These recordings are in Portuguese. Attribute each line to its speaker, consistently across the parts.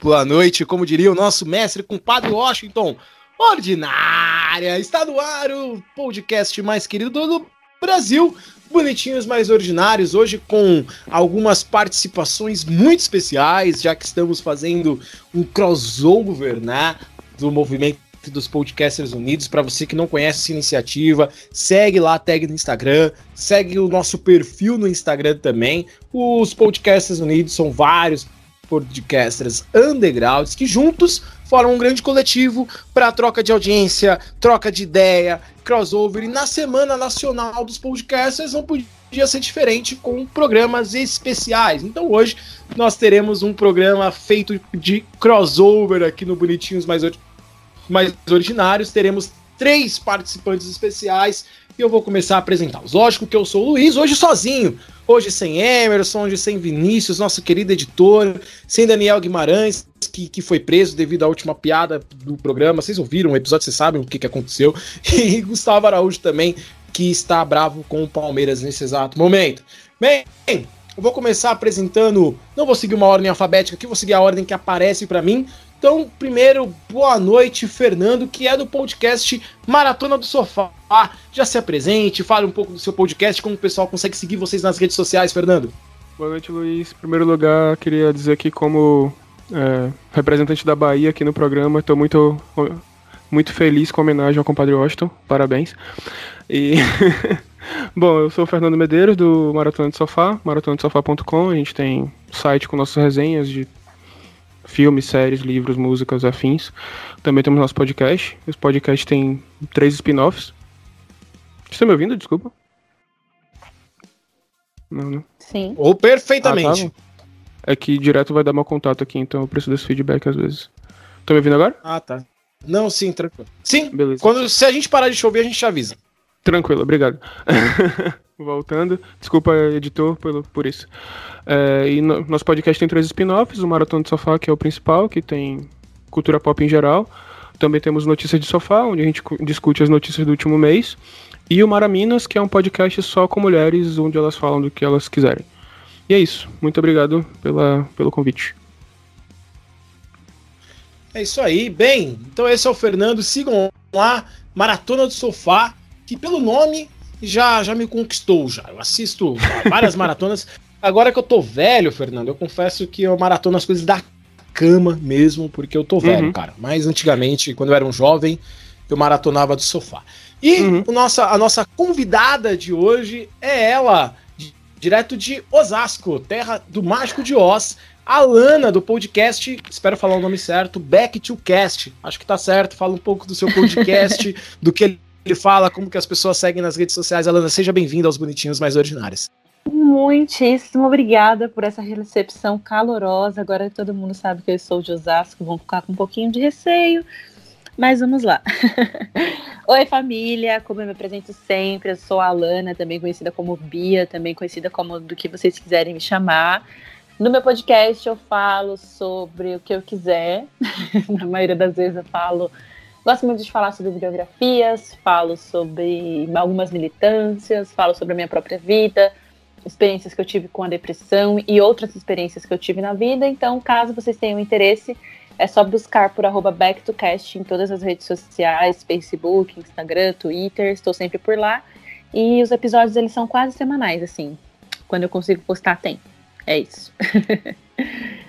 Speaker 1: Boa noite, como diria o nosso mestre compadre Washington, ordinária! Está no ar o podcast mais querido do Brasil, Bonitinhos Mais Ordinários, hoje com algumas participações muito especiais, já que estamos fazendo um crossover, né, do movimento dos Podcasters Unidos. Para você que não conhece essa iniciativa, segue lá a tag no Instagram, segue o nosso perfil no Instagram também. Os Podcasters Unidos são vários podcasters undergrounds que juntos formam um grande coletivo para troca de audiência, troca de ideia, crossover. E na Semana Nacional dos Podcasters não podia ser diferente com programas especiais. Então hoje nós teremos um programa feito de crossover aqui no Bonitinhos Mais, mais Originários. Teremos três participantes especiais e eu vou começar a apresentá-los. Lógico que eu sou o Luiz, hoje sozinho. Hoje sem Emerson, hoje sem Vinícius, nosso querido editor, sem Daniel Guimarães, que, que foi preso devido à última piada do programa. Vocês ouviram o episódio, vocês sabem o que, que aconteceu. E Gustavo Araújo também, que está bravo com o Palmeiras nesse exato momento. Bem, eu vou começar apresentando. Não vou seguir uma ordem alfabética aqui, vou seguir a ordem que aparece para mim. Então, primeiro, boa noite, Fernando, que é do podcast Maratona do Sofá. Já se apresente, fale um pouco do seu podcast, como o pessoal consegue seguir vocês nas redes sociais, Fernando.
Speaker 2: Boa noite, Luiz. Em primeiro lugar, queria dizer que como é, representante da Bahia aqui no programa, estou muito, muito feliz com a homenagem ao compadre Washington. Parabéns. E Bom, eu sou o Fernando Medeiros do Maratona do Sofá, maratonadosofá.com. A gente tem site com nossas resenhas de filmes, séries, livros, músicas, afins. Também temos nosso podcast. Esse podcast tem três spin-offs. Você tá me ouvindo? Desculpa.
Speaker 1: Não, não. Sim. Ou perfeitamente. Ah,
Speaker 2: tá. É que direto vai dar meu contato aqui, então eu preciso desse feedback às vezes. Tá me ouvindo agora?
Speaker 1: Ah, tá. Não, sim, tranquilo. Sim, beleza. Quando, se a gente parar de chover, a gente te avisa.
Speaker 2: Tranquilo, obrigado. Voltando, desculpa, editor, pelo, por isso. É, e no, nosso podcast tem três spin-offs: o Maratona do Sofá, que é o principal, que tem cultura pop em geral. Também temos Notícias de Sofá, onde a gente discute as notícias do último mês. E o Maraminas, que é um podcast só com mulheres, onde elas falam do que elas quiserem. E é isso. Muito obrigado pela, pelo convite.
Speaker 1: É isso aí. Bem, então esse é o Fernando. Sigam lá, Maratona do Sofá, que pelo nome já, já me conquistou já. Eu assisto várias maratonas. Agora que eu tô velho, Fernando, eu confesso que eu maratono as coisas da cama mesmo, porque eu tô velho, uhum. cara. Mas antigamente, quando eu era um jovem, eu maratonava do sofá. E uhum. o nossa, a nossa convidada de hoje é ela, direto de Osasco, terra do Mágico de Oz, a Lana do podcast, espero falar o nome certo, Back to Cast. Acho que tá certo, fala um pouco do seu podcast, do que ele fala, como que as pessoas seguem nas redes sociais. Alana, seja bem-vinda aos Bonitinhos Mais Ordinários.
Speaker 3: Muitíssimo obrigada por essa recepção calorosa. Agora todo mundo sabe que eu sou de Osasco, vão ficar com um pouquinho de receio, mas vamos lá. Oi, família, como eu me apresento sempre, eu sou a Alana, também conhecida como Bia, também conhecida como do que vocês quiserem me chamar. No meu podcast eu falo sobre o que eu quiser, na maioria das vezes eu falo Gosto muito de falar sobre biografias, falo sobre algumas militâncias, falo sobre a minha própria vida, experiências que eu tive com a depressão e outras experiências que eu tive na vida. Então, caso vocês tenham interesse, é só buscar por arroba backtocast em todas as redes sociais, Facebook, Instagram, Twitter, estou sempre por lá. E os episódios, eles são quase semanais, assim. Quando eu consigo postar, tem. É isso.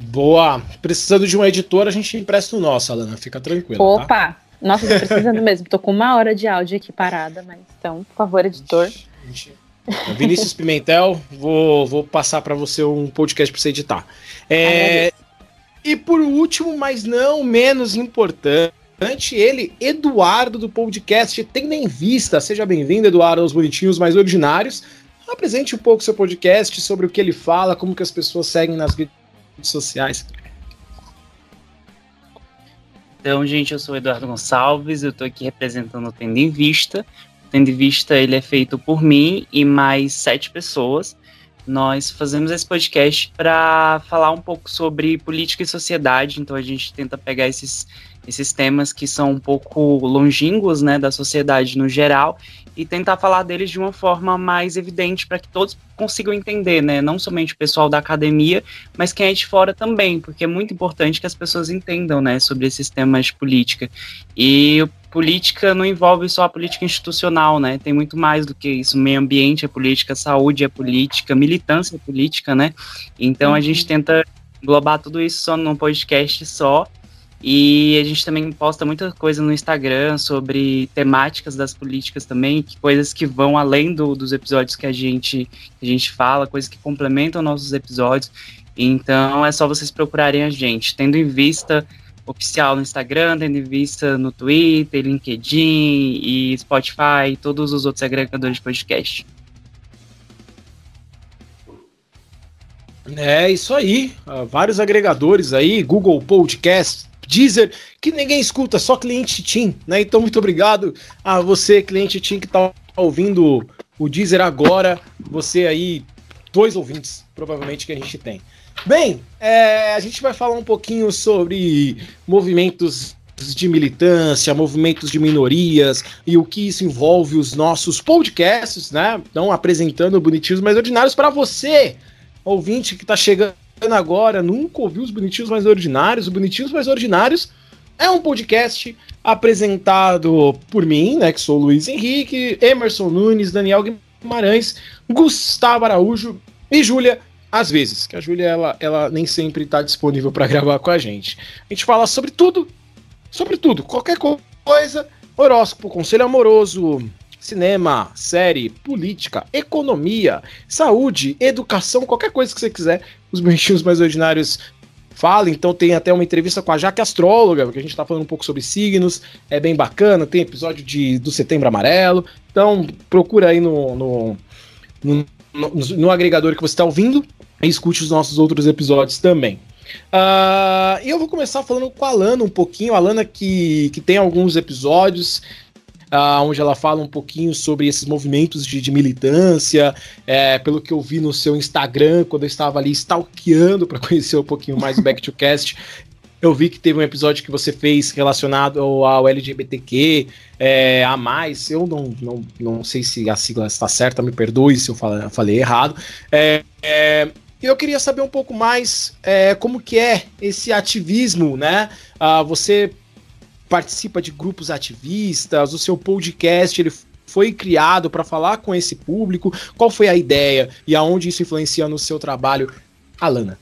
Speaker 1: Boa. Precisando de um editor, a gente empresta o nosso, Alana. Fica tranquilo. Tá?
Speaker 3: Opa! Tá? Nossa, tô precisando mesmo. Tô com uma hora de áudio aqui parada, mas então, por favor, editor. Gente,
Speaker 1: Vinícius Pimentel, vou, vou passar para você um podcast para você editar. É, e por último, mas não menos importante, ele, Eduardo do podcast Tendo em Vista. Seja bem-vindo, Eduardo, aos Bonitinhos Mais Ordinários. Apresente um pouco seu podcast sobre o que ele fala, como que as pessoas seguem nas redes sociais.
Speaker 4: Então, gente, eu sou o Eduardo Gonçalves, eu estou aqui representando o Tendo em Vista. O Tendo em Vista ele é feito por mim e mais sete pessoas. Nós fazemos esse podcast para falar um pouco sobre política e sociedade, então a gente tenta pegar esses esses temas que são um pouco longínquos né, da sociedade no geral e tentar falar deles de uma forma mais evidente para que todos consigam entender, né? Não somente o pessoal da academia, mas quem é de fora também, porque é muito importante que as pessoas entendam, né, sobre esses temas de política. E política não envolve só a política institucional, né? Tem muito mais do que isso. Meio ambiente é política, saúde é política, militância é política, né? Então uhum. a gente tenta englobar tudo isso só num podcast só e a gente também posta muita coisa no Instagram sobre temáticas das políticas também, que, coisas que vão além do, dos episódios que a gente, que a gente fala, coisas que complementam nossos episódios. Então é só vocês procurarem a gente, tendo em vista oficial no Instagram, tendo em vista no Twitter, LinkedIn e Spotify e todos os outros agregadores de podcast.
Speaker 1: É isso aí, vários agregadores aí, Google Podcast, Deezer, que ninguém escuta, só cliente Team, né? Então, muito obrigado a você, cliente Team, que está ouvindo o Deezer agora. Você aí, dois ouvintes, provavelmente, que a gente tem. Bem, é, a gente vai falar um pouquinho sobre movimentos de militância, movimentos de minorias e o que isso envolve os nossos podcasts, né? Então, apresentando bonitinhos mais ordinários para você, ouvinte que está chegando agora, nunca ouviu os Bonitinhos Mais Ordinários. Os Bonitinhos Mais Ordinários é um podcast apresentado por mim, né, que sou Luiz Henrique, Emerson Nunes, Daniel Guimarães, Gustavo Araújo e Júlia às vezes, que a Júlia ela, ela nem sempre está disponível para gravar com a gente. A gente fala sobre tudo, sobre tudo, qualquer coisa, horóscopo, conselho amoroso, cinema, série, política, economia, saúde, educação, qualquer coisa que você quiser, os bichinhos mais ordinários falam. Então tem até uma entrevista com a Jaque Astróloga, que a gente tá falando um pouco sobre signos, é bem bacana, tem episódio de, do Setembro Amarelo. Então procura aí no, no, no, no, no agregador que você está ouvindo e escute os nossos outros episódios também. Uh, eu vou começar falando com a Alana um pouquinho. A Alana que, que tem alguns episódios uh, onde ela fala um pouquinho sobre esses movimentos de, de militância, é, pelo que eu vi no seu Instagram, quando eu estava ali stalkeando para conhecer um pouquinho mais o Back to Cast. Eu vi que teve um episódio que você fez relacionado ao LGBTQ, é, a mais. Eu não, não, não sei se a sigla está certa, me perdoe se eu falei, falei errado. É, é, eu queria saber um pouco mais é, como que é esse ativismo, né? Ah, você participa de grupos ativistas, o seu podcast ele foi criado para falar com esse público? Qual foi a ideia e aonde isso influencia no seu trabalho, Alana?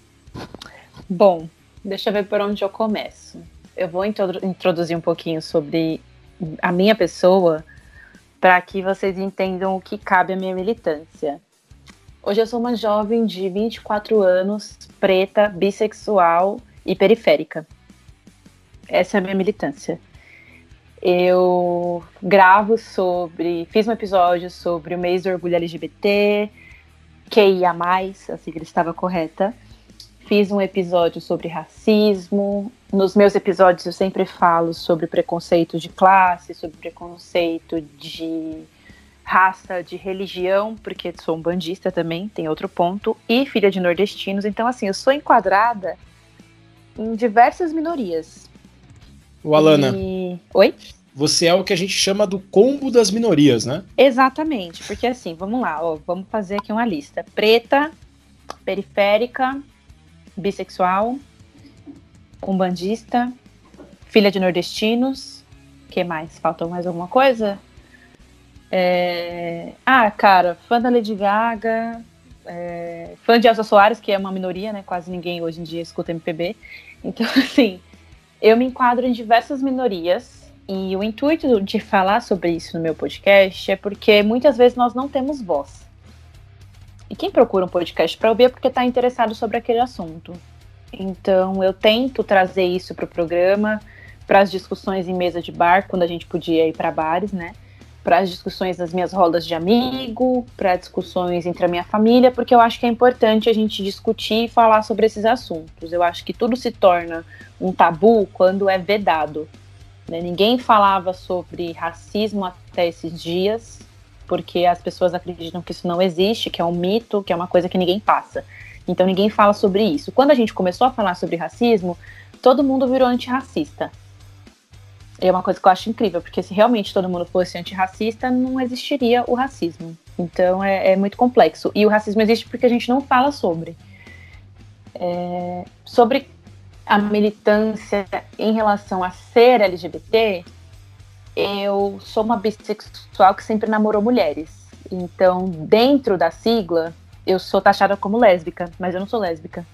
Speaker 3: Bom, deixa eu ver por onde eu começo. Eu vou introduzir um pouquinho sobre a minha pessoa para que vocês entendam o que cabe à minha militância. Hoje eu sou uma jovem de 24 anos, preta, bissexual e periférica. Essa é a minha militância. Eu gravo sobre. Fiz um episódio sobre o mês do orgulho LGBT, QIA, a sigla estava correta. Fiz um episódio sobre racismo. Nos meus episódios eu sempre falo sobre preconceito de classe, sobre preconceito de raça, de religião, porque sou um bandista também, tem outro ponto, e filha de nordestinos. Então, assim, eu sou enquadrada em diversas minorias.
Speaker 1: O Alana.
Speaker 3: E... Oi?
Speaker 1: Você é o que a gente chama do combo das minorias, né?
Speaker 3: Exatamente, porque assim, vamos lá, ó, vamos fazer aqui uma lista. Preta, periférica, bissexual, umbandista, filha de nordestinos, que mais? Faltou mais alguma coisa? É... Ah, cara, fã da Lady Gaga, é... fã de Elsa Soares, que é uma minoria, né? Quase ninguém hoje em dia escuta MPB. Então, assim, eu me enquadro em diversas minorias e o intuito de falar sobre isso no meu podcast é porque muitas vezes nós não temos voz. E quem procura um podcast para ouvir é porque está interessado sobre aquele assunto. Então eu tento trazer isso para o programa, para as discussões em mesa de bar, quando a gente podia ir para bares, né? Para as discussões das minhas rodas de amigo, para discussões entre a minha família, porque eu acho que é importante a gente discutir e falar sobre esses assuntos. Eu acho que tudo se torna um tabu quando é vedado. Né? Ninguém falava sobre racismo até esses dias, porque as pessoas acreditam que isso não existe, que é um mito, que é uma coisa que ninguém passa. Então ninguém fala sobre isso. Quando a gente começou a falar sobre racismo, todo mundo virou antirracista é uma coisa que eu acho incrível, porque se realmente todo mundo fosse antirracista, não existiria o racismo. Então é, é muito complexo. E o racismo existe porque a gente não fala sobre. É, sobre a militância em relação a ser LGBT, eu sou uma bissexual que sempre namorou mulheres. Então, dentro da sigla, eu sou taxada como lésbica, mas eu não sou lésbica.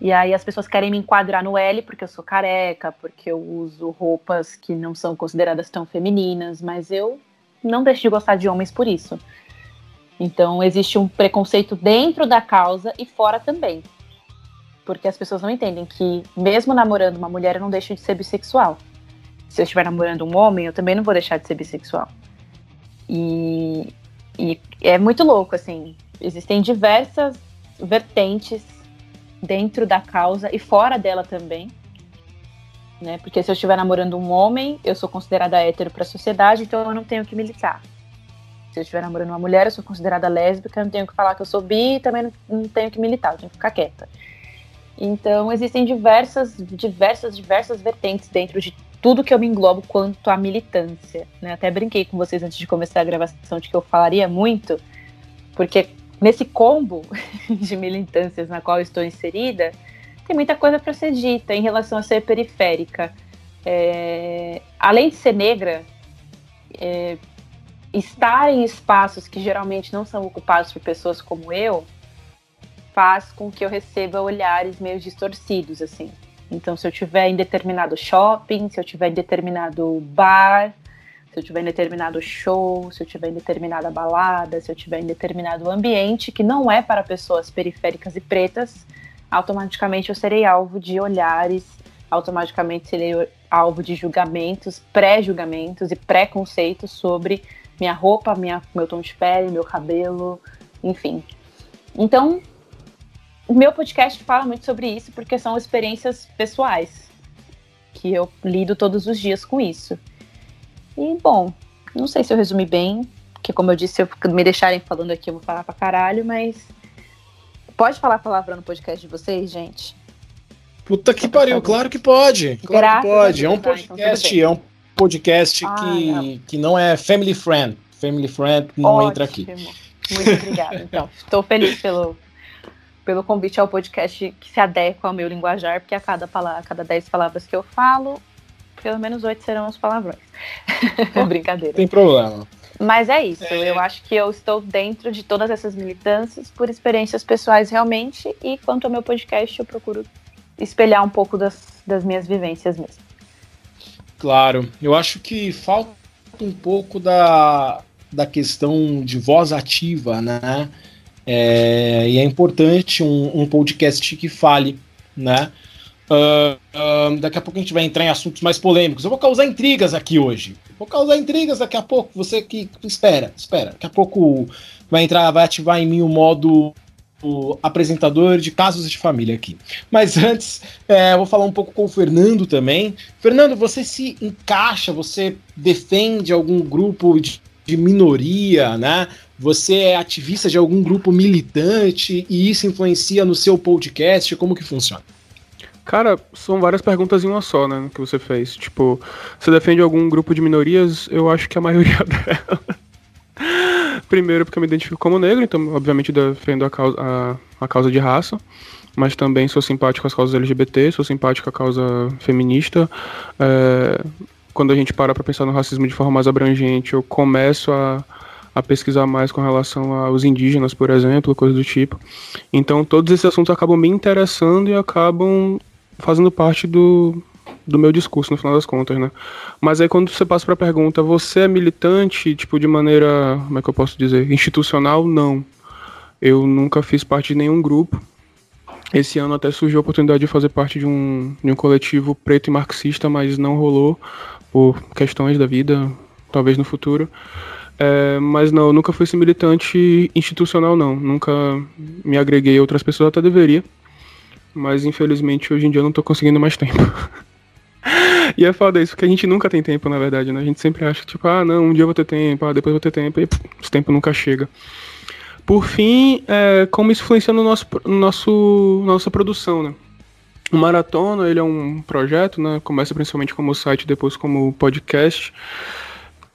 Speaker 3: E aí as pessoas querem me enquadrar no L porque eu sou careca, porque eu uso roupas que não são consideradas tão femininas, mas eu não deixo de gostar de homens por isso. Então existe um preconceito dentro da causa e fora também. Porque as pessoas não entendem que, mesmo namorando uma mulher, eu não deixo de ser bissexual. Se eu estiver namorando um homem, eu também não vou deixar de ser bissexual. E, e é muito louco, assim. Existem diversas vertentes dentro da causa e fora dela também. Né? Porque se eu estiver namorando um homem, eu sou considerada hétero para a sociedade, então eu não tenho que militar. Se eu estiver namorando uma mulher, eu sou considerada lésbica, eu não tenho que falar que eu sou bi e também não, não tenho que militar, eu tenho que ficar quieta. Então existem diversas, diversas, diversas vertentes dentro de tudo que eu me englobo quanto à militância. Né? Até brinquei com vocês antes de começar a gravação de que eu falaria muito, porque nesse combo de militâncias na qual estou inserida, tem muita coisa para ser dita em relação a ser periférica. É, além de ser negra, é, estar em espaços que geralmente não são ocupados por pessoas como eu faz com que eu receba olhares meio distorcidos, assim. Então, se eu estiver em determinado shopping, se eu estiver em determinado bar, se eu estiver em determinado show, se eu estiver em determinada balada, se eu estiver em determinado ambiente que não é para pessoas periféricas e pretas, automaticamente eu serei alvo de olhares, automaticamente serei alvo de julgamentos, pré-julgamentos e preconceitos sobre minha roupa, minha, meu tom de pele, meu cabelo, enfim. Então, meu podcast fala muito sobre isso porque são experiências pessoais que eu lido todos os dias com isso. E, bom, não sei se eu resumi bem, porque como eu disse, se eu me deixarem falando aqui, eu vou falar pra caralho, mas. Pode falar a palavra no podcast de vocês, gente?
Speaker 1: Puta que pariu, claro que pode. Claro Graças que pode. É um então podcast, então é um podcast ah, que, não. que não é family friend. Family friend não Ótimo. entra aqui.
Speaker 3: Muito obrigada. Então, estou feliz pelo, pelo convite ao podcast que se adequa ao meu linguajar, porque a cada, palavra, a cada dez palavras que eu falo, pelo menos oito serão os palavrões. Brincadeira.
Speaker 1: Tem problema.
Speaker 3: Mas é isso, é... eu acho que eu estou dentro de todas essas militâncias por experiências pessoais realmente, e quanto ao meu podcast, eu procuro espelhar um pouco das, das minhas vivências mesmo.
Speaker 1: Claro, eu acho que falta um pouco da, da questão de voz ativa, né? É, e é importante um, um podcast que fale, né? Uh, daqui a pouco a gente vai entrar em assuntos mais polêmicos. Eu vou causar intrigas aqui hoje. Vou causar intrigas daqui a pouco. Você que espera, espera. Daqui a pouco vai entrar, vai ativar em mim o modo o apresentador de casos de família aqui. Mas antes, é, vou falar um pouco com o Fernando também. Fernando, você se encaixa, você defende algum grupo de, de minoria, né? Você é ativista de algum grupo militante e isso influencia no seu podcast? Como que funciona?
Speaker 2: Cara, são várias perguntas em uma só, né, que você fez. Tipo, você defende algum grupo de minorias? Eu acho que a maioria dela. Primeiro porque eu me identifico como negro, então obviamente defendo a causa, a, a causa de raça, mas também sou simpático às causas LGBT, sou simpático à causa feminista. É, quando a gente para para pensar no racismo de forma mais abrangente, eu começo a, a pesquisar mais com relação aos indígenas, por exemplo, coisa do tipo. Então todos esses assuntos acabam me interessando e acabam fazendo parte do, do meu discurso no final das contas, né? Mas aí quando você passa para a pergunta, você é militante, tipo, de maneira, como é que eu posso dizer, institucional? Não. Eu nunca fiz parte de nenhum grupo. Esse ano até surgiu a oportunidade de fazer parte de um, de um coletivo preto e marxista, mas não rolou por questões da vida, talvez no futuro. É, mas não, eu nunca fui esse militante institucional, não. Nunca me agreguei a outras pessoas, até deveria. Mas infelizmente hoje em dia eu não tô conseguindo mais tempo. e é foda isso, porque a gente nunca tem tempo, na verdade, né? A gente sempre acha, tipo, ah, não, um dia eu vou ter tempo, ah, depois eu vou ter tempo, e pff, esse tempo nunca chega. Por fim, é, como isso influencia no nosso, no nosso nossa produção, né? O Maratona, ele é um projeto, né? Começa principalmente como site, depois como podcast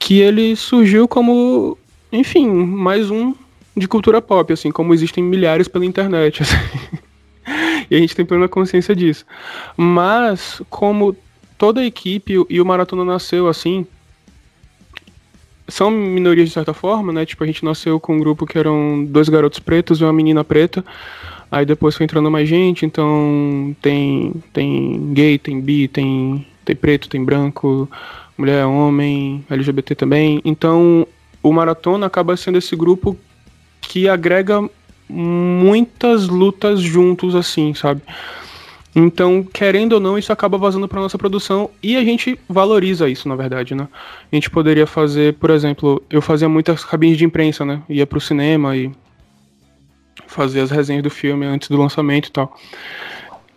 Speaker 2: que ele surgiu como, enfim, mais um de cultura pop, assim, como existem milhares pela internet, assim. E a gente tem plena consciência disso. Mas, como toda a equipe e o Maratona nasceu assim, são minorias de certa forma, né? Tipo, a gente nasceu com um grupo que eram dois garotos pretos e uma menina preta. Aí depois foi entrando mais gente, então tem tem gay, tem bi, tem tem preto, tem branco, mulher, homem, LGBT também. Então, o maratona acaba sendo esse grupo que agrega muitas lutas juntos, assim, sabe? Então, querendo ou não, isso acaba vazando para nossa produção e a gente valoriza isso, na verdade, né? A gente poderia fazer, por exemplo, eu fazia muitas cabines de imprensa, né? Ia pro cinema e fazia as resenhas do filme antes do lançamento e tal.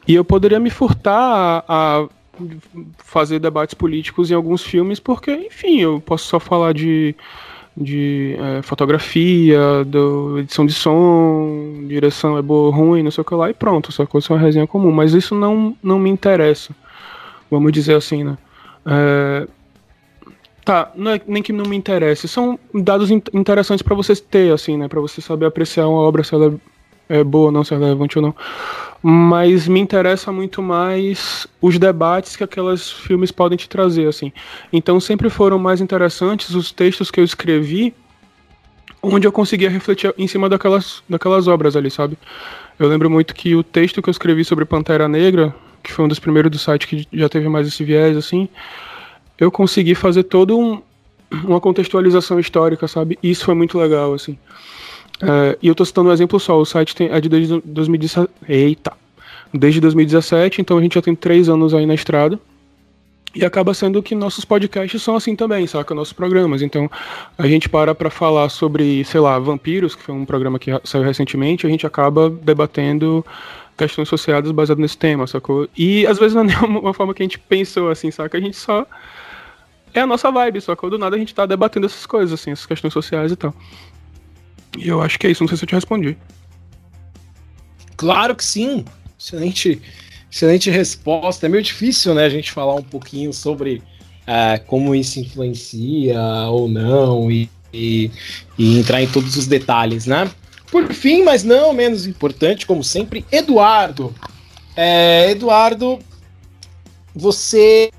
Speaker 2: E eu poderia me furtar a, a fazer debates políticos em alguns filmes, porque, enfim, eu posso só falar de, de é, fotografia, do, edição de som, direção é boa ou ruim, não sei o que lá, e pronto, essa coisa é uma resenha comum. Mas isso não, não me interessa, vamos dizer assim, né? É, tá, é nem que não me interesse, são dados interessantes para você ter, assim, né? Para você saber apreciar uma obra, se ela é, é boa ou não, se ela é relevante ou não mas me interessa muito mais os debates que aqueles filmes podem te trazer, assim. Então sempre foram mais interessantes os textos que eu escrevi, onde eu conseguia refletir em cima daquelas, daquelas obras ali, sabe? Eu lembro muito que o texto que eu escrevi sobre Pantera Negra, que foi um dos primeiros do site que já teve mais esse viés, assim, eu consegui fazer todo um, uma contextualização histórica, sabe? Isso foi muito legal, assim. É, e eu estou citando um exemplo só, o site tem, é de desde 2017. Eita! Desde 2017, então a gente já tem três anos aí na estrada. E acaba sendo que nossos podcasts são assim também, saca? Nossos programas. Então, a gente para pra falar sobre, sei lá, Vampiros, que foi um programa que saiu recentemente, a gente acaba debatendo questões associadas baseadas nesse tema, sacou? E às vezes não é uma forma que a gente pensou, assim, saca? A gente só. É a nossa vibe, sacou? Do nada a gente tá debatendo essas coisas, assim, essas questões sociais e tal. E eu acho que é isso, não sei se eu te respondi.
Speaker 1: Claro que sim. Excelente, excelente resposta. É meio difícil, né, a gente falar um pouquinho sobre é, como isso influencia ou não e, e, e entrar em todos os detalhes, né? Por fim, mas não menos importante, como sempre, Eduardo. É, Eduardo, você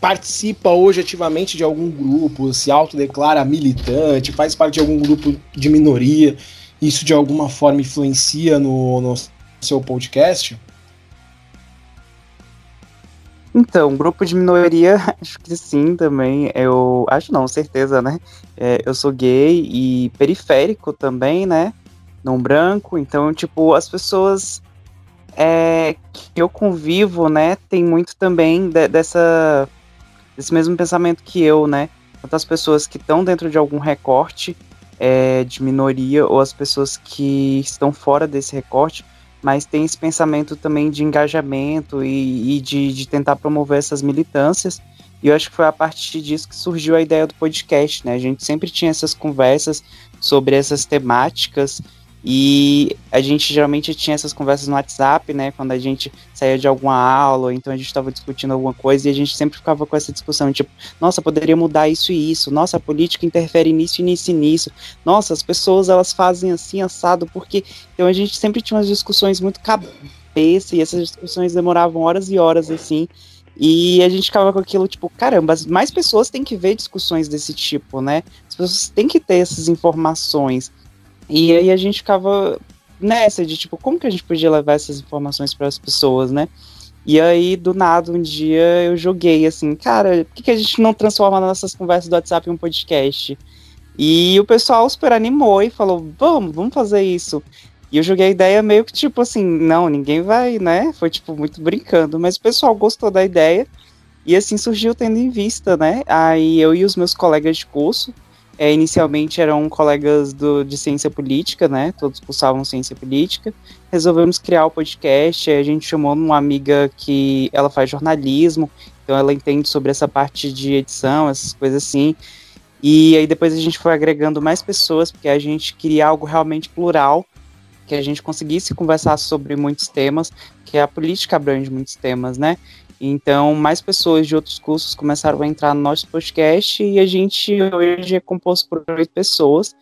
Speaker 1: participa hoje ativamente de algum grupo, se autodeclara militante, faz parte de algum grupo de minoria, isso de alguma forma influencia no, no seu podcast?
Speaker 4: Então, grupo de minoria, acho que sim também. Eu acho não, certeza, né? É, eu sou gay e periférico também, né? Não branco, então, tipo, as pessoas é, que eu convivo, né, tem muito também de, dessa desse mesmo pensamento que eu, né? Tanto as pessoas que estão dentro de algum recorte é, de minoria ou as pessoas que estão fora desse recorte, mas tem esse pensamento também de engajamento e, e de, de, tentar promover essas militâncias. E eu acho que foi a partir disso que surgiu a ideia do podcast, né? A gente sempre tinha essas conversas sobre essas temáticas e a gente geralmente tinha essas conversas no WhatsApp, né? Quando a gente saía de alguma aula, então a gente estava discutindo alguma coisa e a gente sempre ficava com essa discussão, tipo, nossa, poderia mudar isso e isso, nossa, a política interfere nisso e nisso e nisso, nossa, as pessoas elas fazem assim, assado, porque. Então a gente sempre tinha umas discussões muito cabeça e essas discussões demoravam horas e horas assim. E a gente ficava com aquilo, tipo, caramba, mais pessoas têm que ver discussões desse tipo, né? As pessoas têm que ter essas informações. E aí a gente ficava nessa de tipo, como que a gente podia levar essas informações para as pessoas, né? E aí, do nada, um dia eu joguei assim, cara, por que, que a gente não transforma nossas conversas do WhatsApp em um podcast? E o pessoal super animou e falou, vamos, vamos fazer isso. E eu joguei a ideia meio que tipo assim, não, ninguém vai, né? Foi tipo muito brincando, mas o pessoal gostou da ideia. E assim surgiu tendo em vista, né? Aí eu e os meus colegas de curso, é, inicialmente eram colegas do, de ciência política, né? Todos cursavam ciência política. Resolvemos criar o podcast. A gente chamou uma amiga que ela faz jornalismo, então ela entende sobre essa parte de edição, essas coisas assim. E aí depois a gente foi agregando mais pessoas, porque a gente queria algo realmente plural, que a gente conseguisse conversar sobre muitos temas, que a política abrange muitos temas, né? Então, mais pessoas de outros cursos começaram a entrar no nosso podcast e a gente hoje é composto por oito pessoas.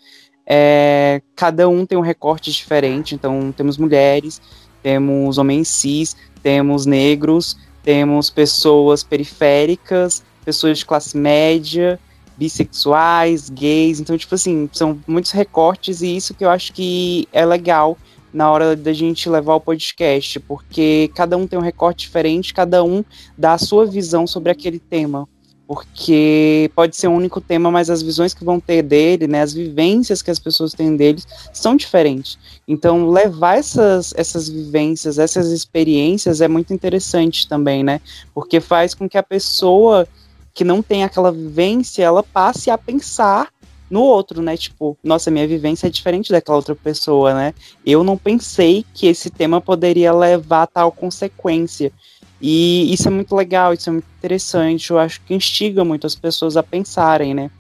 Speaker 4: É, cada um tem um recorte diferente, então temos mulheres, temos homens cis, temos negros, temos pessoas periféricas, pessoas de classe média, bissexuais, gays, então, tipo assim, são muitos recortes e isso que eu acho que é legal na hora da gente levar o podcast, porque cada um tem um recorte diferente, cada um dá a sua visão sobre aquele tema. Porque pode ser um único tema, mas as visões que vão ter dele, né, as vivências que as pessoas têm deles são diferentes. Então, levar essas, essas vivências, essas experiências é muito interessante também, né? Porque faz com que a pessoa que não tem aquela vivência, ela passe a pensar no outro, né? Tipo, nossa, minha vivência é diferente daquela outra pessoa, né? Eu não pensei que esse tema poderia levar a tal consequência. E isso é muito legal, isso é muito interessante. Eu acho que instiga muito as pessoas a pensarem, né?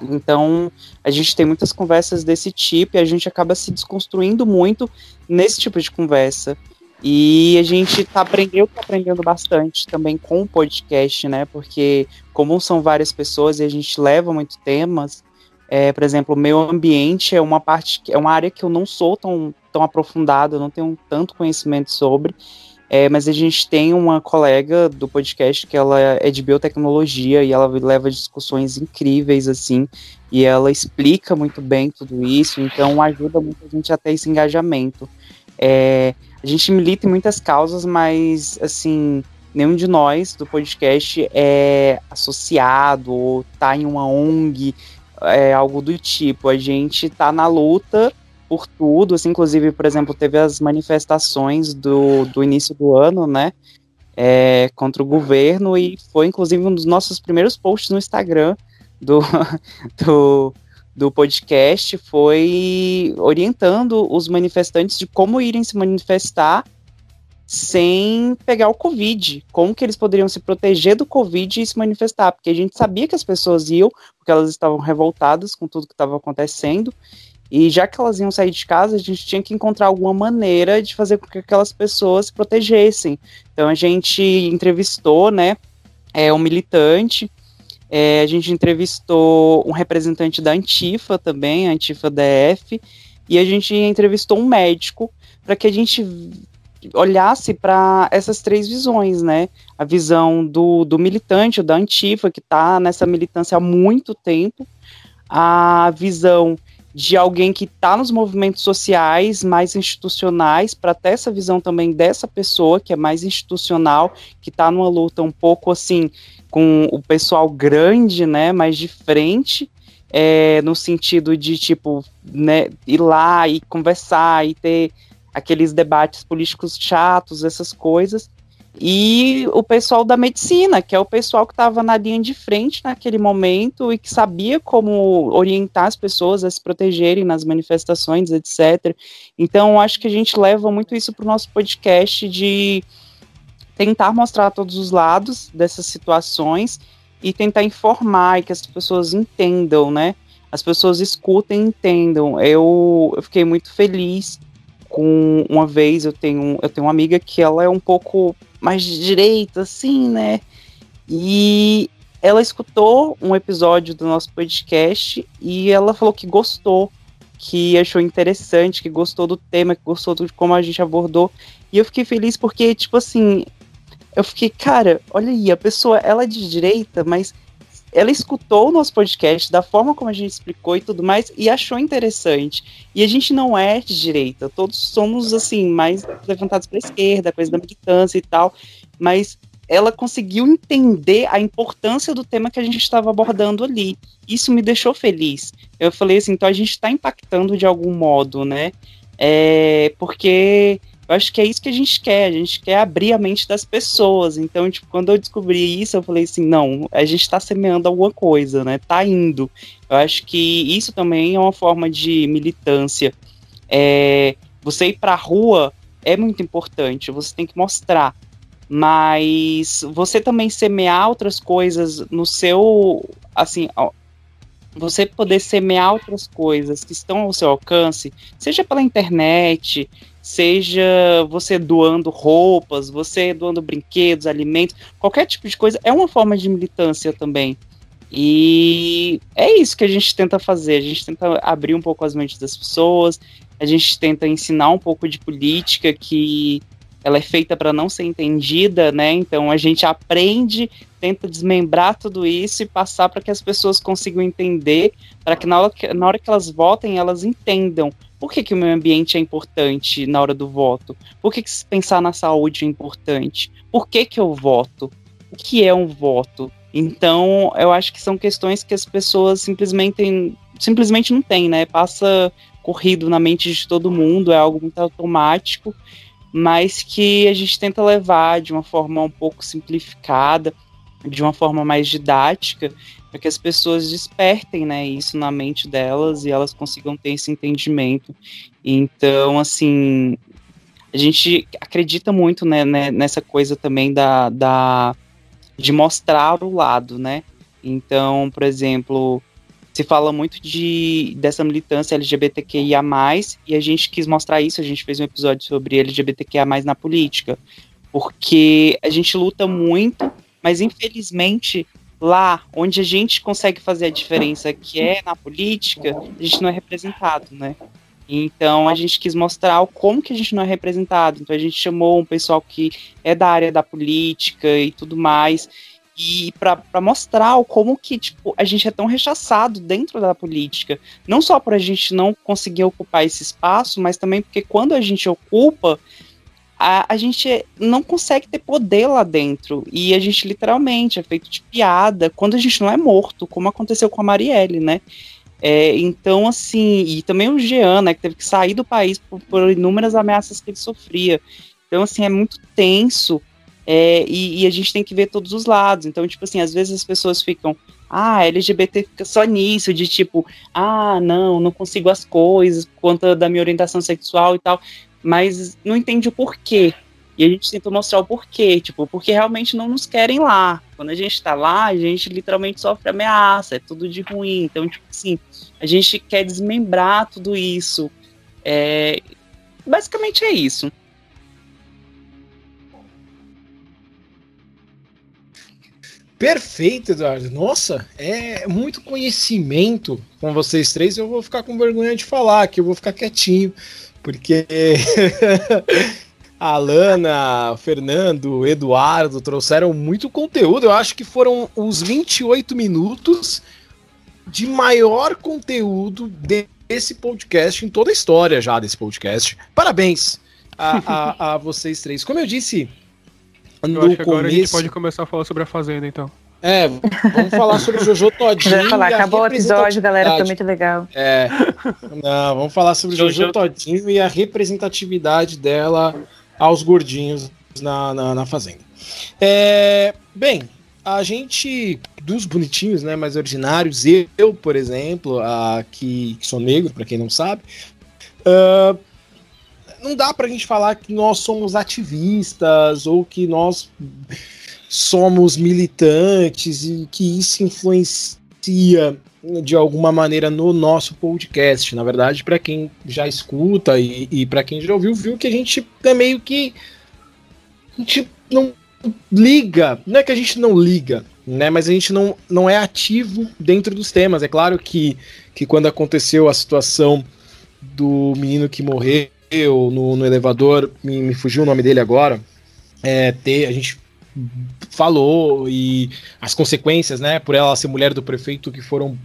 Speaker 4: Então, a gente tem muitas conversas desse tipo e a gente acaba se desconstruindo muito nesse tipo de conversa. E a gente tá aprendendo, tá aprendendo bastante também com o podcast, né? Porque como são várias pessoas e a gente leva muitos temas, é, por exemplo, o meio ambiente é uma parte, é uma área que eu não sou tão, tão aprofundado, eu não tenho tanto conhecimento sobre, é, mas a gente tem uma colega do podcast que ela é de biotecnologia e ela leva discussões incríveis, assim, e ela explica muito bem tudo isso, então ajuda muito a gente a ter esse engajamento. É, a gente milita em muitas causas, mas, assim, nenhum de nós do podcast é associado ou tá em uma ONG é, algo do tipo. A gente tá na luta por tudo, assim, inclusive, por exemplo, teve as manifestações do, do início do ano, né, é, contra o governo, e foi, inclusive, um dos nossos primeiros posts no Instagram do, do, do podcast, foi orientando os manifestantes de como irem se manifestar sem pegar o Covid. Como que eles poderiam se proteger do Covid e se manifestar? Porque a gente sabia que as pessoas iam, porque elas estavam revoltadas com tudo que estava acontecendo. E já que elas iam sair de casa, a gente tinha que encontrar alguma maneira de fazer com que aquelas pessoas se protegessem. Então a gente entrevistou, né, é, um militante, é, a gente entrevistou um representante da Antifa também, Antifa DF, e a gente entrevistou um médico para que a gente olhasse para essas três visões, né? A visão do, do militante, da Antifa, que está nessa militância há muito tempo, a visão de alguém que está nos movimentos sociais mais institucionais, para ter essa visão também dessa pessoa que é mais institucional, que está numa luta um pouco assim com o pessoal grande, né, mais de frente, é, no sentido de tipo, né, ir lá e conversar e ter aqueles debates políticos chatos, essas coisas. E o pessoal da medicina, que é o pessoal que estava na linha de frente naquele momento e que sabia como orientar as pessoas a se protegerem nas manifestações, etc. Então, acho que a gente leva muito isso para o nosso podcast de tentar mostrar todos os lados dessas situações e tentar informar e que as pessoas entendam, né? As pessoas escutem e entendam. Eu, eu fiquei muito feliz com uma vez eu tenho eu tenho uma amiga que ela é um pouco mais direita assim, né? E ela escutou um episódio do nosso podcast e ela falou que gostou, que achou interessante, que gostou do tema, que gostou de como a gente abordou. E eu fiquei feliz porque, tipo assim, eu fiquei, cara, olha aí, a pessoa, ela é de direita, mas ela escutou o nosso podcast da forma como a gente explicou e tudo mais e achou interessante. E a gente não é de direita, todos somos assim mais levantados para a esquerda, coisa da militância e tal, mas ela conseguiu entender a importância do tema que a gente estava abordando ali. Isso me deixou feliz. Eu falei assim, então a gente está impactando de algum modo, né? É, porque Eu acho que é isso que a gente quer, a gente quer abrir a mente das pessoas. Então, tipo, quando eu descobri isso, eu falei assim, não, a gente está semeando alguma coisa, né? Tá indo. Eu acho que isso também é uma forma de militância. É, você ir para a rua é muito importante, você tem que mostrar. Mas você também semear outras coisas no seu, assim, você poder semear outras coisas que estão ao seu alcance, seja pela internet, seja você doando roupas, você doando brinquedos, alimentos, qualquer tipo de coisa, é uma forma de militância também. E é isso que a gente tenta fazer, a gente tenta abrir um pouco as mentes das pessoas, a gente tenta ensinar um pouco de política que ela é feita para não ser entendida, né? Então a gente aprende, tenta desmembrar tudo isso e passar para que as pessoas consigam entender, para que na hora que, na hora que elas votem, elas entendam por que, que o meio ambiente é importante na hora do voto? Por que, que pensar na saúde é importante? Por que, que eu voto? O que é um voto? Então, eu acho que são questões que as pessoas simplesmente, simplesmente não têm, né? Passa corrido na mente de todo mundo, é algo muito automático, mas que a gente tenta levar de uma forma um pouco simplificada, de uma forma mais didática, para que as pessoas despertem, né, isso na mente delas e elas consigam ter esse entendimento. Então, assim, a gente acredita muito né, né, nessa coisa também da, da de mostrar o lado, né? Então, por exemplo, se fala muito de dessa militância LGBTQIA+, e a gente quis mostrar isso, a gente fez um episódio sobre LGBTQIA+, na política, porque a gente luta muito, mas infelizmente lá onde a gente consegue fazer a diferença, que é na política, a gente não é representado, né? Então a gente quis mostrar como que a gente não é representado. Então a gente chamou um pessoal que é da área da política e tudo mais. E para mostrar como que tipo, a gente é tão rechaçado dentro da política. Não só para a gente não conseguir ocupar esse espaço, mas também porque quando a gente ocupa, a, a gente não consegue ter poder lá dentro. E a gente literalmente é feito de piada quando a gente não é morto, como aconteceu com a Marielle, né? É, então, assim, e também o Jean, né, que teve que sair do país por, por inúmeras ameaças que ele sofria. Então, assim, é muito tenso é, e, e, a gente tem que ver todos os lados. Então, tipo assim, às vezes as pessoas ficam, ah, LGBT fica só nisso, de tipo, ah, não, não consigo as coisas por conta da minha orientação sexual e tal mas não entende o porquê. E a gente tenta mostrar o porquê, tipo, porque realmente não nos querem lá. Quando a gente tá lá, a gente literalmente sofre ameaça, é tudo de ruim. Então, tipo assim, a gente quer desmembrar tudo isso. É... Basicamente é isso.
Speaker 1: Perfeito, Eduardo. Nossa, é muito conhecimento com vocês três. Eu vou ficar com vergonha de falar, que eu vou ficar quietinho porque a Alana, o Fernando, o Eduardo trouxeram muito conteúdo. Eu acho que foram os 28 minutos de maior conteúdo desse podcast em toda a história já desse podcast. Parabéns a, a, a vocês três. Como eu disse
Speaker 2: no eu acho que agora começo... a gente pode começar a falar sobre a Fazenda, então.
Speaker 1: É, vamos falar sobre o Jojo Todinho.
Speaker 3: Já falar, acabou o episódio, galera, foi muito legal.
Speaker 1: É, não, vamos falar sobre o Jojo, Jojo Todinho e a representatividade dela aos gordinhos na, na, na Fazenda. É, bem, a gente, dos bonitinhos, né, mais ordinários, eu, por exemplo, a, que, que sou negro, para quem não sabe, uh, não dá pra gente falar que nós somos ativistas ou que nós somos militantes e que isso influencia de alguma maneira no nosso podcast. Na verdade, para quem já escuta e, e para quem já ouviu, viu que a gente é meio que. A gente não liga, não é que a gente não liga, né? Mas a gente não, não é ativo dentro dos temas. É claro que, que quando aconteceu a situação do menino que morreu no, no elevador, me, me fugiu o nome dele agora. É, ter, a gente falou e as consequências, né, por ela ser mulher do prefeito que foram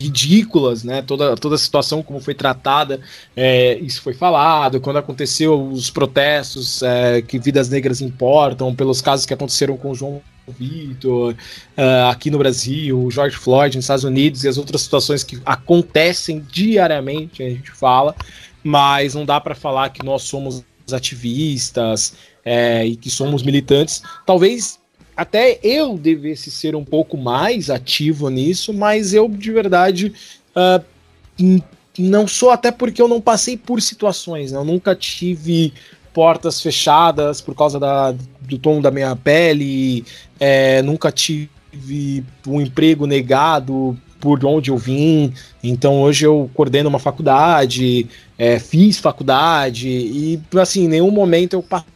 Speaker 1: ridículas, né, toda, toda a situação como foi tratada, é, isso foi falado, quando aconteceu os protestos é, que vidas negras importam, pelos casos que aconteceram com o João Vitor, uh, aqui no Brasil, o George Floyd nos Estados Unidos e as outras situações que acontecem diariamente, a gente fala, mas não dá para falar que nós somos ativistas é, e que somos militantes, talvez até eu devesse ser um pouco mais ativo nisso, mas eu de verdade uh, não sou, até porque eu não passei por situações, né? eu nunca tive portas fechadas por causa da, do tom da minha pele, é, nunca tive um emprego negado por onde eu vim. Então hoje eu coordeno uma faculdade, é, fiz faculdade e assim, em nenhum momento eu passei.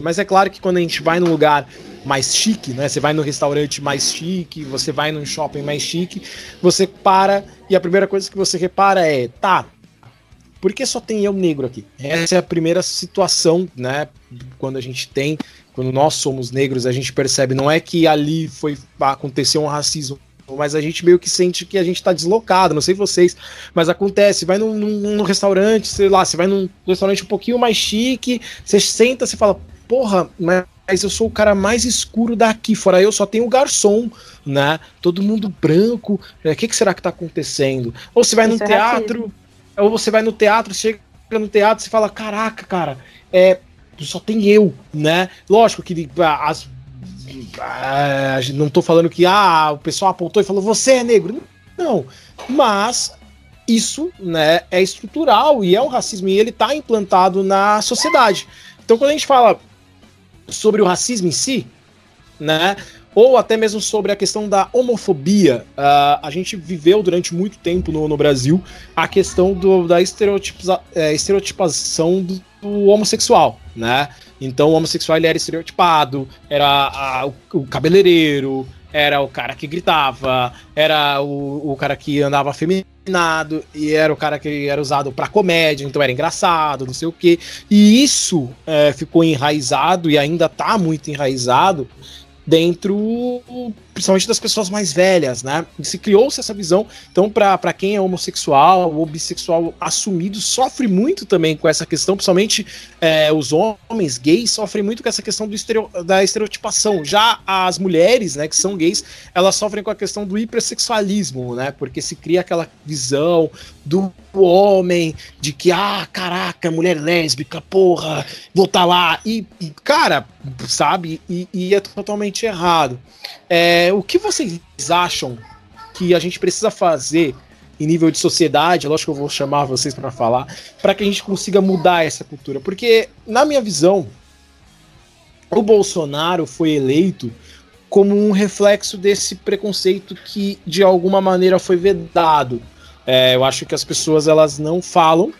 Speaker 1: Mas é claro que quando a gente vai num lugar mais chique, né? Você vai no restaurante mais chique, você vai num shopping mais chique, você para e a primeira coisa que você repara é, tá, por que só tem eu negro aqui? Essa é a primeira situação, né? Quando a gente tem, quando nós somos negros, a gente percebe, não é que ali foi aconteceu um racismo mas a gente meio que sente que a gente tá deslocado, não sei vocês, mas acontece, vai num, num, num, restaurante, sei lá, você vai num restaurante um pouquinho mais chique, você senta, você fala, porra, mas eu sou o cara mais escuro daqui, fora eu só tenho o garçom, né, todo mundo branco, o é, que, que será que tá acontecendo? Ou você vai Isso num é teatro... Racismo ou você vai no teatro, chega no teatro e fala: Caraca, cara, é, só tem eu, né? Lógico que ah, as, ah, não tô falando que ah, o pessoal apontou e falou: Você é negro. Não, mas isso né, é estrutural e é um racismo e ele está implantado na sociedade. Então, quando a gente fala sobre o racismo em si, né, ou até mesmo sobre a questão da homofobia. Uh, a gente viveu durante muito tempo no, no Brasil a questão do, da estereotipiza, é, estereotipação do, do, homossexual, né? Então o homossexual ele era estereotipado, era a, o, cabeleireiro, era o cara que gritava, era o, o cara que andava afeminado, e era o cara que era usado para comédia, então era engraçado, não sei o quê. E isso é, ficou enraizado e ainda tá muito enraizado dentro, principalmente das pessoas mais velhas, né? Se criou-se essa visão. Então, para quem é homossexual ou bissexual assumido, sofre muito também com essa questão, principalmente é, os homens gays sofrem muito com essa questão do estereo, da estereotipação. Já as mulheres, né, que são gays, elas sofrem com a questão do hipersexualismo, né? Porque se cria aquela visão do homem de que, ah, caraca, mulher lésbica, porra, vou tá lá. E, cara, sabe? E, e é totalmente errado. É, o que vocês acham que a gente precisa fazer em nível de sociedade? Lógico que eu vou chamar vocês para falar, para que a gente consiga mudar essa cultura. Porque, na minha visão, o Bolsonaro foi eleito como um reflexo desse preconceito que de alguma maneira foi vedado. É, eu acho que as pessoas elas não falam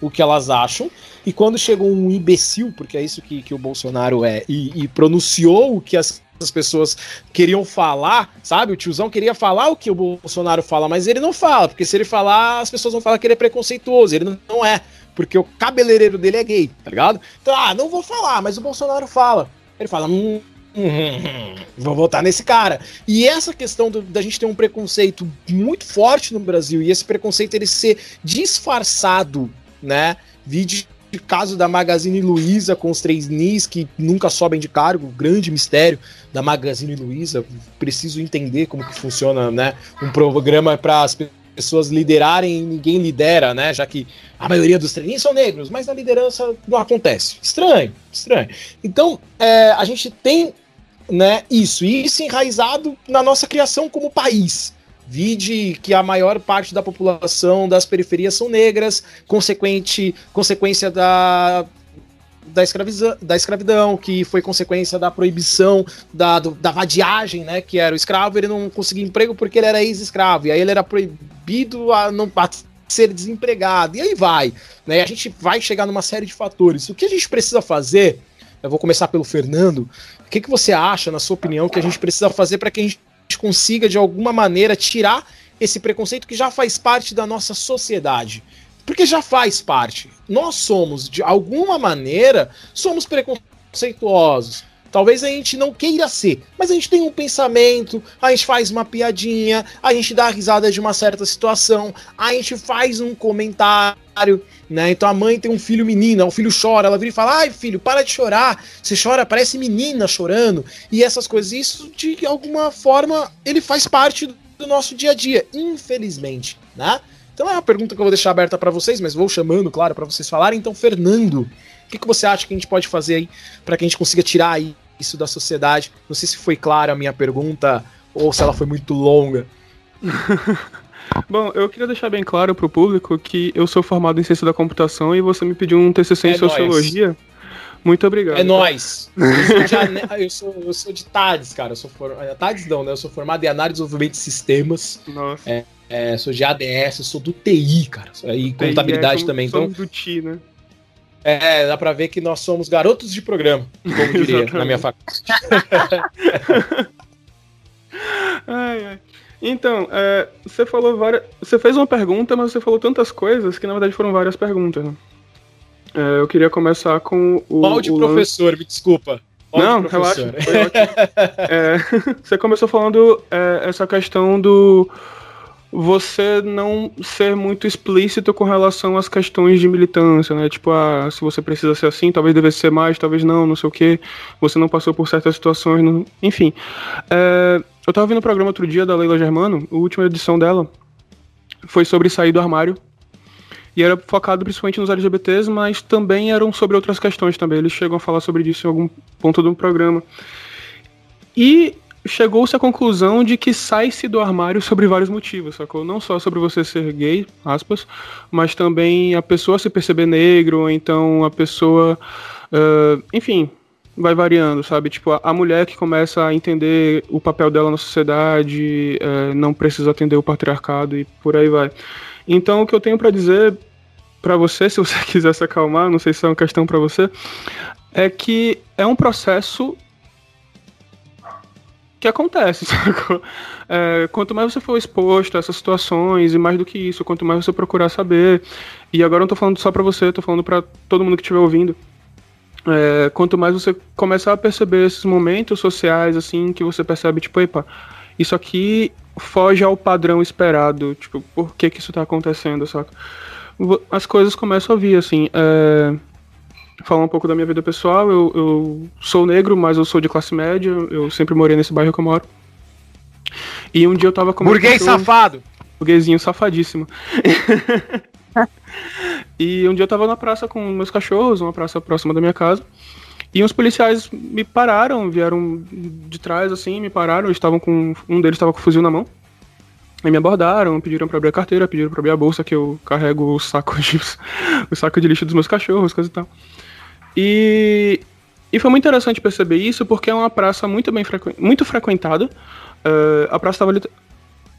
Speaker 1: o que elas acham. E quando chegou um imbecil, porque é isso que, que o Bolsonaro é, e, e pronunciou o que as, as pessoas queriam falar, sabe? O tiozão queria falar o que o Bolsonaro fala, mas ele não fala, porque se ele falar, as pessoas vão falar que ele é preconceituoso. Ele não, é, porque o cabeleireiro dele é gay, tá ligado? Então, ah, não vou falar, mas o Bolsonaro fala. Ele fala, hum, vou votar nesse cara. E essa questão do, da gente ter um preconceito muito forte no Brasil e esse preconceito ele ser disfarçado, né? Vídeo caso da Magazine Luiza com os três NIS que nunca sobem de cargo, grande mistério da Magazine Luiza. Preciso entender como que funciona, né? Um programa para as pessoas liderarem e ninguém lidera, né? Já que a maioria dos treininhos são negros, mas na liderança não acontece. Estranho, estranho. Então, é, a gente tem né, isso, e isso enraizado na nossa criação como país. Vide que a maior parte da população das periferias são negras, consequente, consequência da, da, escraviza, da escravidão, que foi consequência da proibição da, do, da vadiagem, né? Que era o escravo, ele não conseguia emprego porque ele era ex-escravo, e aí ele era proibido a não a ser desempregado, e aí vai. Né? A gente vai chegar numa série de fatores. O que a gente precisa fazer, eu vou começar pelo Fernando, o que, que você acha, na sua opinião, que a gente precisa fazer para que a gente consiga, de alguma maneira, tirar esse preconceito que já faz parte da nossa sociedade? Porque já faz parte. Nós somos, de alguma maneira, somos preconceituosos. Talvez a gente não queira ser, mas a gente tem um pensamento, a gente faz uma piadinha, a gente dá risada de uma certa situação, a gente faz um comentário, né? Então a mãe tem um filho menina, o filho chora, ela vira e fala: "Ai, filho, para de chorar. Você chora, parece menina chorando". E essas coisas, isso de alguma forma ele faz parte do nosso dia a dia, infelizmente, né? Então é uma pergunta que eu vou deixar aberta para vocês, mas vou chamando, claro, para vocês falarem. Então, Fernando, o que, que você acha que a gente pode fazer aí para que a gente consiga tirar aí isso da sociedade? Não sei se foi clara a minha pergunta ou se ela foi muito longa.
Speaker 2: Bom, eu queria deixar bem claro para o público que eu sou formado em ciência da computação e você me pediu um TCC é em sociologia. Nóis. Muito obrigado.
Speaker 1: É nóis. Eu sou, de, eu, sou, eu sou de TADES, cara. Eu sou for, é, TADES não, né? Eu sou formado em análise e desenvolvimento de sistemas.
Speaker 2: Nossa.
Speaker 1: É, é, sou de ADS, sou do TI, cara. E TI contabilidade é também. Então,
Speaker 2: do TI, né?
Speaker 1: É, dá pra ver que nós somos garotos de programa, como diria na minha faculdade.
Speaker 2: ai, ai. Então, é, você falou várias. Você fez uma pergunta, mas você falou tantas coisas que na verdade foram várias perguntas, né? É, eu queria começar com o.
Speaker 1: Mal de
Speaker 2: o
Speaker 1: professor, lance... me desculpa.
Speaker 2: Não, relaxa. é, você começou falando é, essa questão do você não ser muito explícito com relação às questões de militância, né? Tipo, ah, se você precisa ser assim, talvez devesse ser mais, talvez não, não sei o quê. Você não passou por certas situações, não... enfim. É, eu tava vendo um programa outro dia da Leila Germano, a última edição dela foi sobre sair do armário. E era focado principalmente nos LGBTs, mas também eram sobre outras questões também. Eles chegam a falar sobre isso em algum ponto do programa. E chegou-se à conclusão de que sai-se do armário sobre vários motivos, sacou? Não só sobre você ser gay, aspas, mas também a pessoa se perceber negro, ou então a pessoa. Uh, enfim, vai variando, sabe? Tipo, a, a, mulher que começa a entender o papel dela na sociedade, uh, não precisa atender o patriarcado e por aí vai. Então, o que eu tenho para dizer para você, se você quiser se acalmar, não sei se é uma questão para você, é que é um processo que acontece, sacou? É, quanto mais você for exposto a essas situações, e mais do que isso, quanto mais você procurar saber, e agora eu não tô falando só pra você, tô falando para todo mundo que estiver ouvindo, é, quanto mais você começar a perceber esses momentos sociais, assim, que você percebe, tipo, epa, isso aqui foge ao padrão esperado, tipo, por que que isso tá acontecendo, saca? As coisas começam a vir, assim, é... Falar um pouco da minha vida pessoal, eu, eu sou negro, mas eu sou de classe média, eu sempre morei nesse bairro que eu moro. E um dia eu tava com
Speaker 1: Burguês safado!
Speaker 2: Burguesinho safadíssimo. e um dia eu tava na praça com meus cachorros, uma praça próxima da minha casa. E uns policiais me pararam, vieram de trás assim, me pararam, estavam com um deles estava com o fuzil na mão. E me abordaram, pediram para abrir a carteira, pediram para abrir a bolsa que eu carrego o saco de o saco de lixo dos meus cachorros, coisa e tal. E e foi muito interessante perceber isso porque é uma praça muito bem frequ... muito frequentada. Uh, a praça estava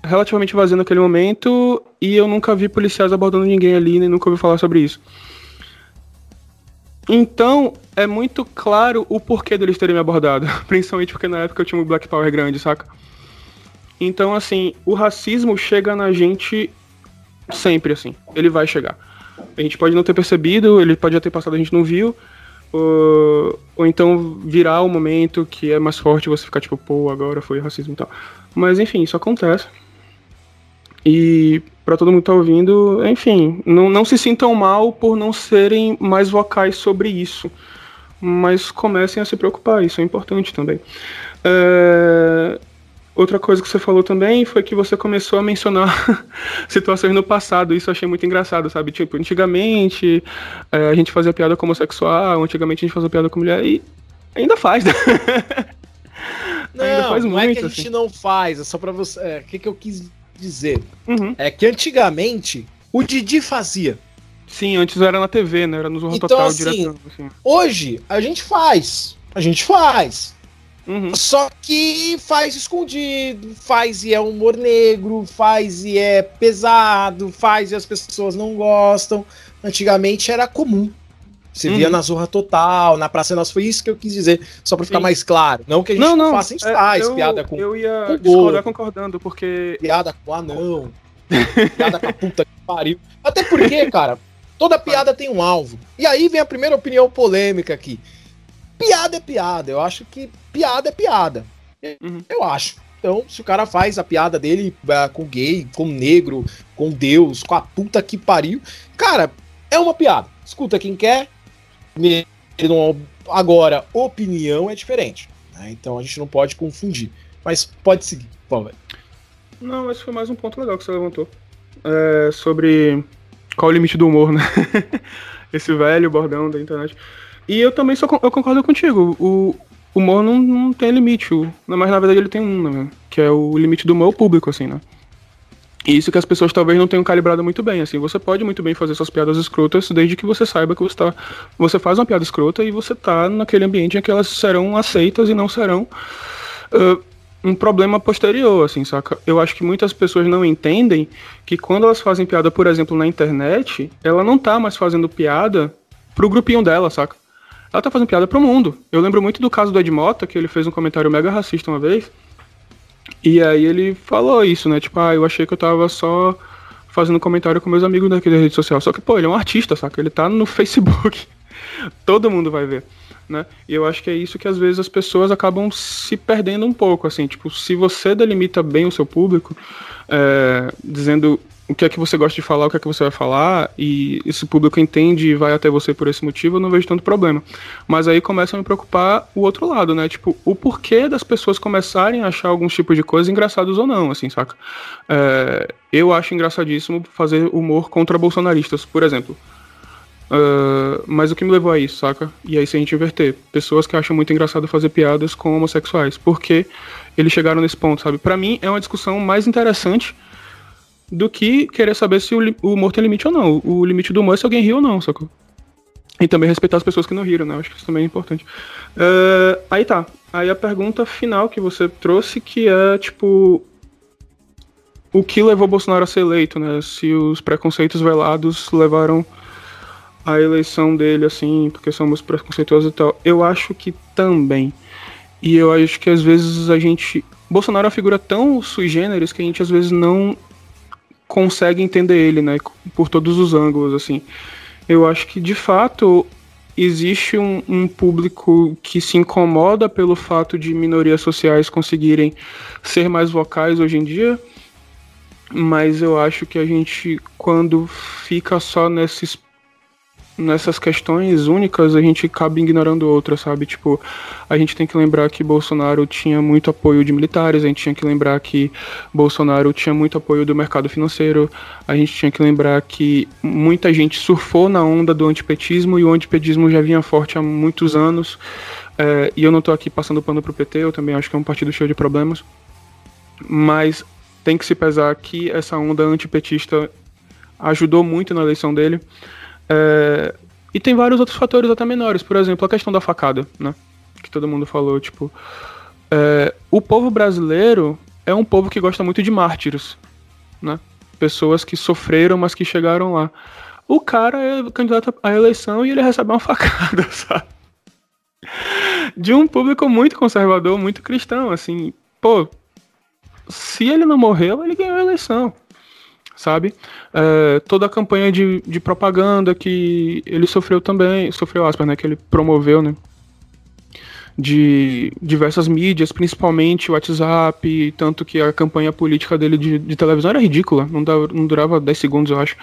Speaker 2: relativamente vazia naquele momento e eu nunca vi policiais abordando ninguém ali, nem nunca ouvi falar sobre isso. Então, é muito claro o porquê deles terem me abordado. Principalmente porque na época eu tinha um Black Power grande, saca? Então, assim, o racismo chega na gente sempre, assim. Ele vai chegar. A gente pode não ter percebido, ele pode já ter passado, a gente não viu. Ou, ou então virar o momento que é mais forte você ficar tipo, pô, agora foi racismo e tal. Mas enfim, isso acontece. E para todo mundo que tá ouvindo, enfim, não, não se sintam mal por não serem mais vocais sobre isso. Mas comecem a se preocupar, isso é importante também. É... Outra coisa que você falou também foi que você começou a mencionar situações no passado. Isso eu achei muito engraçado, sabe? Tipo, antigamente é, a gente fazia piada com homossexual, antigamente a gente fazia piada com mulher e ainda faz, né?
Speaker 1: Não, ainda faz não muito, é que a gente assim. não faz, é só pra você. É, o que, que eu quis dizer.
Speaker 2: Uhum.
Speaker 1: É que antigamente o Didi fazia.
Speaker 2: Sim, antes era na TV, né? Era no Zorro
Speaker 1: então,
Speaker 2: Total
Speaker 1: assim, direto. Assim. Hoje a gente faz. A gente faz.
Speaker 2: Uhum.
Speaker 1: Só que faz escondido, faz e é humor negro, faz e é pesado, faz e as pessoas não gostam. Antigamente era comum. Você uhum. via na Zorra Total, na Praça Nossa, foi isso que eu quis dizer, só para ficar Sim. mais claro. Não que a gente
Speaker 2: não, não.
Speaker 1: faça, é,
Speaker 2: eu,
Speaker 1: piada com.
Speaker 2: Eu ia com discordar concordando, porque.
Speaker 1: Piada com anão. piada com a puta que pariu. Até porque, cara, toda piada tem um alvo. E aí vem a primeira opinião polêmica aqui. Piada é piada. Eu acho que piada é piada. Uhum. Eu acho. Então, se o cara faz a piada dele uh, com gay, com negro, com Deus, com a puta que pariu, cara, é uma piada. Escuta quem quer, Agora, opinião é diferente. Né? Então a gente não pode confundir. Mas pode seguir, por favor.
Speaker 2: Não, esse foi mais um ponto legal que você levantou. é, sobre qual o limite do humor, né? Esse velho bordão da internet. E eu também sou, eu concordo contigo. O humor não, não tem limite. O, mas na verdade ele tem um, né? Que é o limite do humor público, assim, né? E isso que as pessoas talvez não tenham calibrado muito bem, assim, você pode muito bem fazer suas piadas escrotas desde que você saiba que você tá, você faz uma piada escrota e você tá naquele ambiente em que elas serão aceitas e não serão uh, um problema posterior, assim, saca? Eu acho que muitas pessoas não entendem que quando elas fazem piada, por exemplo, na internet, ela não tá mais fazendo piada pro grupinho dela, saca? Ela tá fazendo piada pro mundo. Eu lembro muito do caso do Ed Mota, que ele fez um comentário mega racista uma vez, e aí ele falou isso, né? Tipo, ah, eu achei que eu tava só fazendo comentário com meus amigos daquele rede social. Só que, pô, ele é um artista, saca? Ele tá no Facebook. Todo mundo vai ver, né? E eu acho que é isso que às vezes as pessoas acabam se perdendo um pouco, assim. Tipo, se você delimita bem o seu público, é, dizendo o que é que você gosta de falar, o que é que você vai falar, e esse público entende e vai até você por esse motivo, eu não vejo tanto problema. Mas aí começa a me preocupar o outro lado, né? Tipo, o porquê das pessoas começarem a achar alguns tipos de coisas engraçados ou não, assim, saca? É, eu acho engraçadíssimo fazer humor contra bolsonaristas, por exemplo. Uh, mas o que me levou a isso, saca? E aí se a gente inverter, pessoas que acham muito engraçado fazer piadas com homossexuais, porque eles chegaram nesse ponto, sabe? Para mim é uma discussão mais interessante do que querer saber se o, o humor tem limite ou não. O limite do humor é se alguém riu ou não, sacou? E também respeitar as pessoas que não riram, né? Acho que isso também é importante. Uh, aí tá. Aí a pergunta final que você trouxe, que é, tipo. O que levou Bolsonaro a ser eleito, né? Se os preconceitos velados levaram a eleição dele, assim, porque somos preconceituosos e tal. Eu acho que também. E eu acho que às vezes a gente. Bolsonaro é uma figura tão sui generis que a gente às vezes não consegue entender ele, né? Por todos os ângulos, assim. Eu acho que de fato existe um, um, público que se incomoda pelo fato de minorias sociais conseguirem ser mais vocais hoje em dia, mas eu acho que a gente, quando fica só nesses nessas questões únicas a gente acaba ignorando outras, sabe? Tipo, a gente tem que lembrar que Bolsonaro tinha muito apoio de militares, a gente tinha que lembrar que Bolsonaro tinha muito apoio do mercado financeiro, a gente tinha que lembrar que muita gente surfou na onda do antipetismo e o antipetismo já vinha forte há muitos anos. É, e eu não tô aqui passando pano pro PT, eu também acho que é um partido cheio de problemas. Mas tem que se pesar que essa onda antipetista ajudou muito na eleição dele. É, e tem vários outros fatores até menores, por exemplo, a questão da facada, né? Que todo mundo falou, tipo. É, o povo brasileiro é um povo que gosta muito de mártires, né? Pessoas que sofreram, mas que chegaram lá. O cara é candidato à eleição e ele recebe uma facada, sabe? De um público muito conservador, muito cristão, assim. Pô, se ele não morreu, ele ganhou a eleição sabe? É, toda a campanha de, de propaganda que ele sofreu também, sofreu aspas, né? Que ele promoveu, né? De diversas mídias, principalmente o WhatsApp, tanto que a campanha política dele de, de televisão era ridícula, não, dava, não durava 10 segundos, eu acho.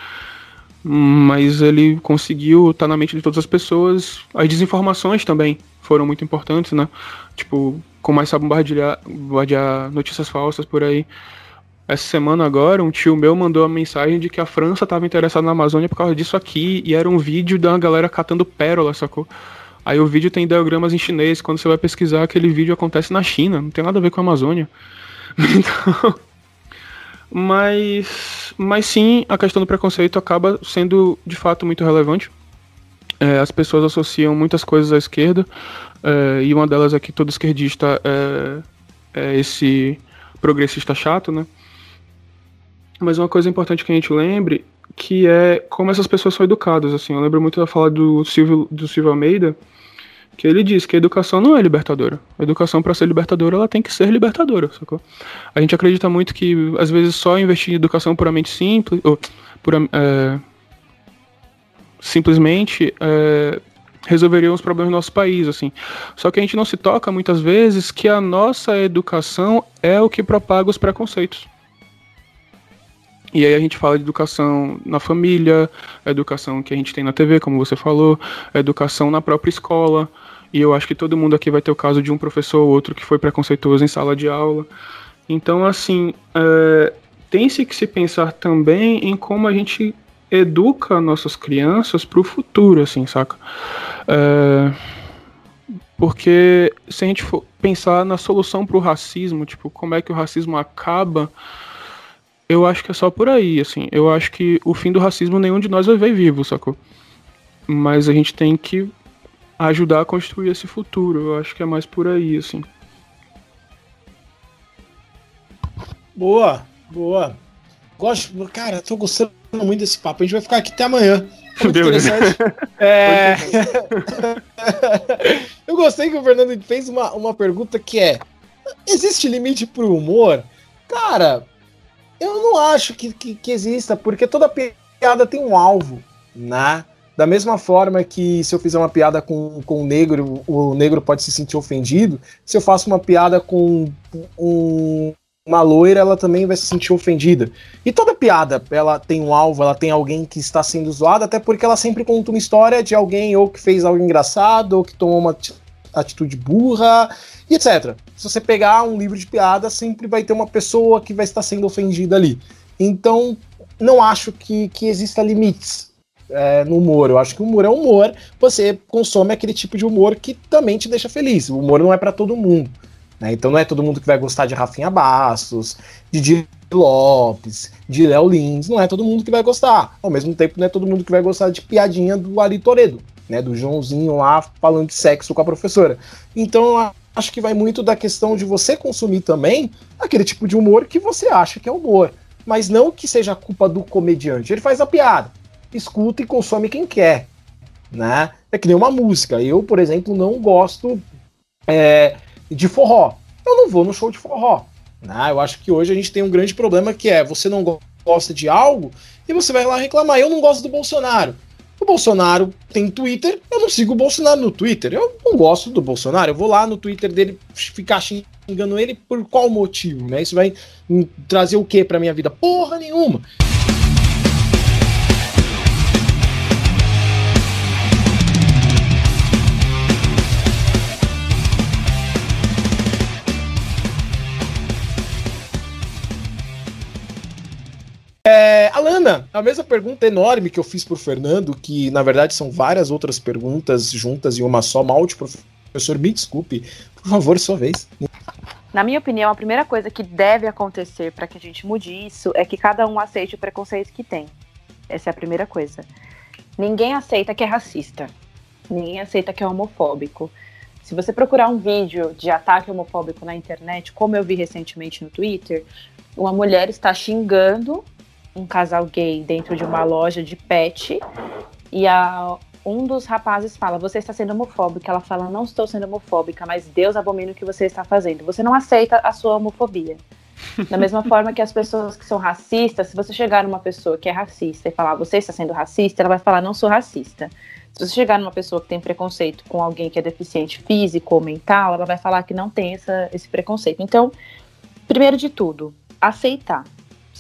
Speaker 2: Mas ele conseguiu estar na mente de todas as pessoas. As desinformações também foram muito importantes, né? Tipo, começar a bombardear, bombardear notícias falsas por aí. Essa semana agora, um tio meu mandou a mensagem de que a França estava interessada na Amazônia por causa disso aqui, e era um vídeo da galera catando pérola, sacou? Aí o vídeo tem diagramas em chinês, quando você vai pesquisar, aquele vídeo acontece na China, não tem nada a ver com a Amazônia. Então. Mas, mas sim, a questão do preconceito acaba sendo de fato muito relevante. É, as pessoas associam muitas coisas à esquerda, é, e uma delas é que todo esquerdista é, é esse progressista chato, né? Mas uma coisa importante que a gente lembre que é como essas pessoas são educadas, assim. Eu lembro muito da fala do Silvio, do Silvio Almeida, que ele diz que a educação não é libertadora. A educação, para ser libertadora, ela tem que ser libertadora, sacou? A gente acredita muito que, às vezes, só investir em educação puramente simples, ou pura, é, simplesmente, é, resolveria os problemas do nosso país, assim. Só que a gente não se toca, muitas vezes, que a nossa educação é o que propaga os preconceitos. E aí a gente fala de educação na família, educação que a gente tem na TV, como você falou, educação na própria escola. E eu acho que todo mundo aqui vai ter o caso de um professor ou outro que foi preconceituoso em sala de aula. Então, assim, é, tem-se que se pensar também em como a gente educa nossas crianças para o futuro, assim, saca? É, porque se a gente for pensar na solução para o racismo, tipo, como é que o racismo acaba, eu acho que é só por aí, assim. Eu acho que o fim do racismo nenhum de nós vai ver vivo, sacou? Mas a gente tem que ajudar a construir esse futuro. Eu acho que é mais por aí, assim.
Speaker 1: Boa, boa. Gosto, cara, tô gostando muito desse papo. A gente vai ficar aqui até amanhã. Muito interessante. É... Eu gostei que o Fernando fez uma, uma pergunta que é: existe limite pro humor? Cara, eu não acho que, que, que exista, porque toda piada tem um alvo, né? Da mesma forma que se eu fizer uma piada com, com o negro, o negro pode se sentir ofendido. Se eu faço uma piada com um, uma loira, ela também vai se sentir ofendida. E toda piada, ela tem um alvo, ela tem alguém que está sendo zoado, até porque ela sempre conta uma história de alguém ou que fez algo engraçado, ou que tomou uma atitude burra, e etc. Se você pegar um livro de piada, sempre vai ter uma pessoa que vai estar sendo ofendida ali. Então, não acho que, que exista limites é, no humor. Eu acho que o humor é humor. Você consome aquele tipo de humor que também te deixa feliz. O humor não é para todo mundo. Né? Então não é todo mundo que vai gostar de Rafinha Bastos, de Di Lopes, de Léo Lins. Não é todo mundo que vai gostar. Ao mesmo tempo, não é todo mundo que vai gostar de piadinha do Ali Toledo, né? Do Joãozinho lá falando de sexo com a professora. Então acho que vai muito da questão de você consumir também aquele tipo de humor que você acha que é humor. Mas não que seja culpa do comediante. Ele faz a piada escuta e consome quem quer, né? É que nem uma música. Eu, por exemplo, não gosto é, de forró. Eu não vou no show de forró. Né? Eu acho que hoje a gente tem um grande problema que é você não gosta de algo e você vai lá reclamar. Eu não gosto do Bolsonaro. O Bolsonaro tem Twitter, eu não sigo o Bolsonaro no Twitter. Eu não gosto do Bolsonaro. Eu vou lá no Twitter dele ficar xingando ele por qual motivo, né? Isso vai trazer o que para minha vida? Porra nenhuma. É, Alana, a mesma pergunta enorme que eu fiz pro Fernando, que na verdade são várias outras perguntas juntas em uma só, malte, professor, me desculpe, por favor, sua vez.
Speaker 3: Na minha opinião, a primeira coisa que deve acontecer para que a gente mude isso é que cada um aceite o preconceito que tem. Essa é a primeira coisa. Ninguém aceita que é racista. Ninguém aceita que é homofóbico. Se você procurar um vídeo de ataque homofóbico na internet, como eu vi recentemente no Twitter, uma mulher está xingando um casal gay dentro de uma loja de pet e a, um dos rapazes fala: Você está sendo homofóbica. Ela fala: Não estou sendo homofóbica, mas Deus abomina o que você está fazendo. Você não aceita a sua homofobia. Da mesma forma que as pessoas que são racistas, se você chegar numa pessoa que é racista e falar você está sendo racista, ela vai falar não sou racista. Se você chegar numa pessoa que tem preconceito com alguém que é deficiente físico ou mental, ela vai falar que não tem essa, esse preconceito. Então, primeiro de tudo, aceitar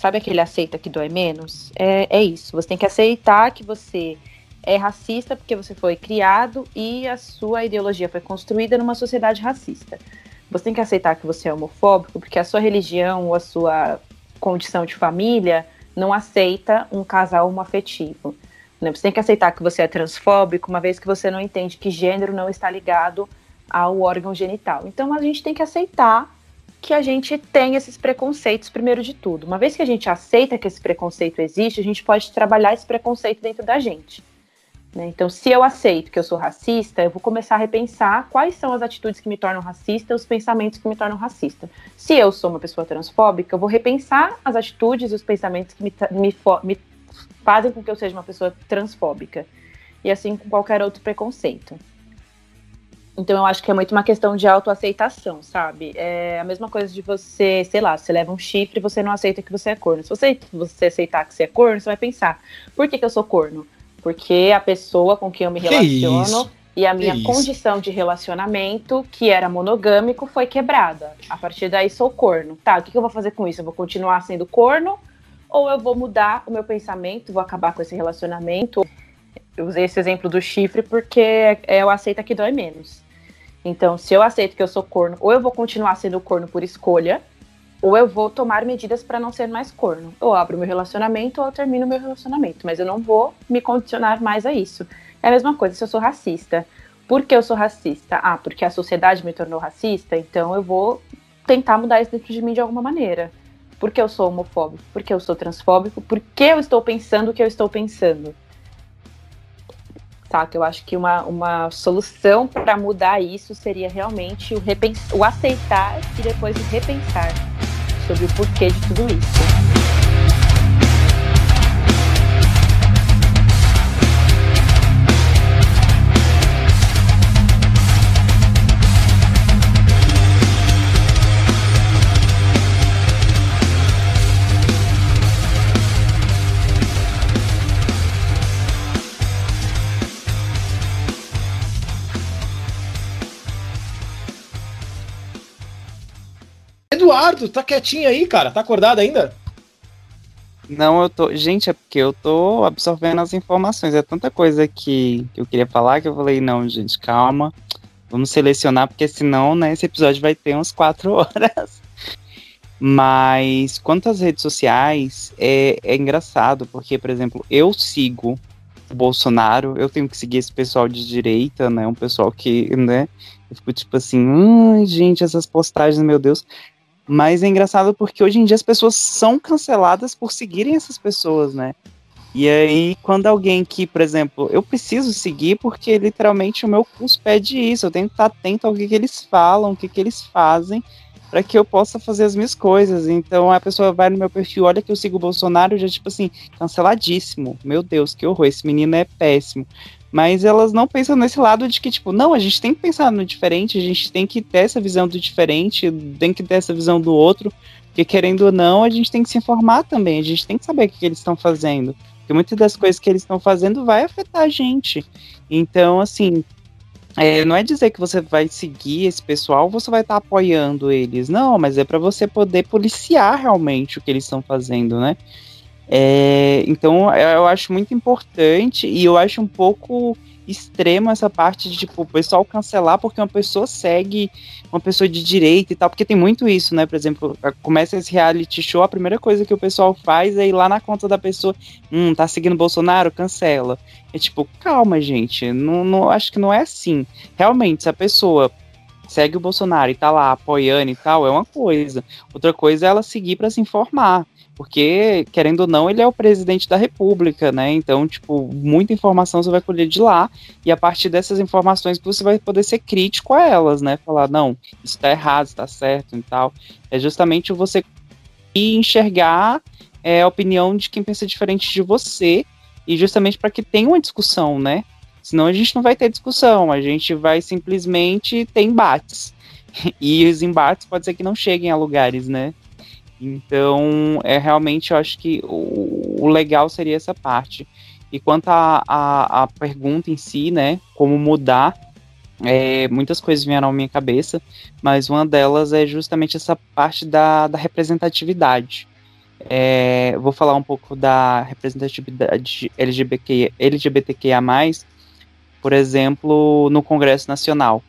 Speaker 3: sabe aquele aceita que dói menos? É, é isso. Você tem que aceitar que você é racista porque você foi criado e a sua ideologia foi construída numa sociedade racista. Você tem que aceitar que você é homofóbico porque a sua religião ou a sua condição de família não aceita um casal homoafetivo. Né? Você tem que aceitar que você é transfóbico, uma vez que você não entende que gênero não está ligado ao órgão genital. Então a gente tem que aceitar que a gente tem esses preconceitos, primeiro de tudo. Uma vez que a gente aceita que esse preconceito existe, a gente pode trabalhar esse preconceito dentro da gente. Né? Então, se eu aceito que eu sou racista, eu vou começar a repensar quais são as atitudes que me tornam racista, os pensamentos que me tornam racista. Se eu sou uma pessoa transfóbica, eu vou repensar as atitudes e os pensamentos que me, me, me fazem com que eu seja uma pessoa transfóbica. E assim com qualquer outro preconceito. Então eu acho que é muito uma questão de autoaceitação, sabe? É a mesma coisa de você, sei lá, você leva um chifre e você não aceita que você é corno. Se você, você aceitar que você é corno, você vai pensar, por que, que eu sou corno? Porque a pessoa com quem eu me relaciono e a minha condição de relacionamento, que era monogâmico, foi quebrada. A partir daí sou corno. Tá, o que, que eu vou fazer com isso? Eu vou continuar sendo corno? Ou eu vou mudar o meu pensamento, vou acabar com esse relacionamento? Eu usei esse exemplo do chifre porque é o aceita que dói menos. Então, se eu aceito que eu sou corno, ou eu vou continuar sendo corno por escolha, ou eu vou tomar medidas para não ser mais corno. Eu abro meu relacionamento ou eu termino meu relacionamento, mas eu não vou me condicionar mais a isso. É a mesma coisa se eu sou racista. Por que eu sou racista? Ah, porque a sociedade me tornou racista, então eu vou tentar mudar isso dentro de mim de alguma maneira. Por que eu sou homofóbico? Por que eu sou transfóbico? Por que eu estou pensando o que eu estou pensando? Saca? Eu acho que uma, uma solução para mudar isso seria realmente o, repens o aceitar e depois o repensar sobre o porquê de tudo isso.
Speaker 1: Eduardo, tá quietinho aí, cara? Tá acordado ainda?
Speaker 4: Não, eu tô. Gente, é porque eu tô absorvendo as informações. É tanta coisa que, eu queria falar que eu falei, não, gente, calma. Vamos selecionar, porque senão, né, esse episódio vai ter uns quatro horas. Mas quanto às redes sociais, é, é engraçado, porque, por exemplo, eu sigo o Bolsonaro, eu tenho que seguir esse pessoal de direita, né? Um pessoal que, né? Eu fico tipo assim, ai, gente, essas postagens, meu Deus. Mas é engraçado porque hoje em dia as pessoas são canceladas por seguirem essas pessoas, né? E aí, quando alguém que, por exemplo, eu preciso seguir porque literalmente o meu curso pede isso, eu tenho que estar atento ao que, que eles falam, o que, que eles fazem, para que eu possa fazer as minhas coisas. Então a pessoa vai no meu perfil, olha que eu sigo o Bolsonaro, já tipo assim, canceladíssimo. Meu Deus, que horror, esse menino é péssimo. Mas elas não pensam nesse lado de que, tipo, não, a gente tem que pensar no diferente, a gente tem que ter essa visão do diferente, tem que ter essa visão do outro, porque querendo ou não, a gente tem que se informar também, a gente tem que saber o que, eles estão fazendo. Porque muitas das coisas que eles estão fazendo vai afetar a gente. Então, assim, é, não é dizer que você vai seguir esse pessoal, você vai estar tá apoiando eles. Não, mas é para você poder policiar realmente o que eles estão fazendo, né? É, então eu acho muito importante e eu acho um pouco extremo essa parte de tipo o pessoal cancelar porque uma pessoa segue uma pessoa de direita e tal, porque tem muito isso, né? Por exemplo, começa esse reality show, a primeira coisa que o pessoal faz é ir lá na conta da pessoa, hum, tá seguindo Bolsonaro, cancela. É tipo, calma, gente, não, não acho que não é assim. Realmente, se a pessoa segue o Bolsonaro e tá lá apoiando e tal, é uma coisa. Outra coisa é ela seguir para se informar porque, querendo ou não, ele é o presidente da república, né? Então, tipo, muita informação você vai colher de lá, e a partir dessas informações você vai poder ser crítico a elas, né? Falar, não, isso tá errado, isso tá certo e tal. É justamente você enxergar é, a opinião de quem pensa diferente de você, e justamente para que tenha uma discussão, né? Senão a gente não vai ter discussão, a gente vai simplesmente ter embates. E os embates pode ser que não cheguem a lugares, né? Então, é realmente, eu acho que o, o legal seria essa parte. E quanto à pergunta em si, né, como mudar, é, muitas coisas vieram à minha cabeça, mas uma delas é justamente essa parte da, da representatividade. É, vou falar um pouco da representatividade LGBT, LGBTQIA+, por exemplo, no Congresso Nacional.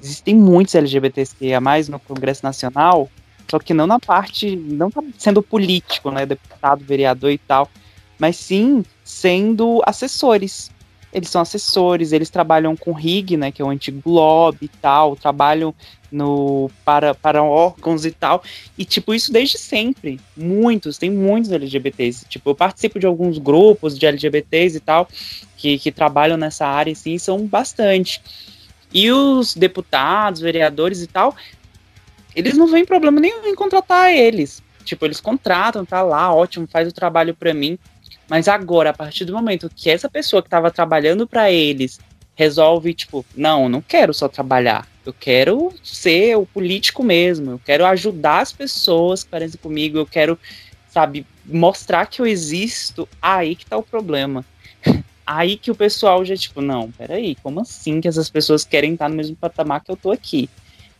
Speaker 4: Existem muitos LGBTQIA+, no Congresso Nacional, só que não na parte, não tá sendo político, né, deputado, vereador e tal, mas sim sendo assessores. Eles são assessores, eles trabalham com RIG, né, que é o antigo Globo e tal, trabalham no para, para órgãos e tal. E, tipo, isso desde sempre. Muitos, tem muitos LGBTs. Tipo, eu participo de alguns grupos de LGBTs e tal, que, que trabalham nessa área, assim, são bastante. E os deputados, vereadores e tal, eles não veem problema nenhum em contratar eles. Tipo, eles contratam, tá lá, ótimo, faz o trabalho para mim. Mas agora, a partir do momento que essa pessoa que estava trabalhando para eles resolve, tipo, não, não quero só trabalhar. Eu quero ser o político mesmo. Eu quero ajudar as pessoas que parecem comigo. Eu quero, sabe, mostrar que eu existo. Aí que tá o problema. Aí que o pessoal já, tipo, não, peraí, como assim que essas pessoas querem estar no mesmo patamar que eu tô aqui?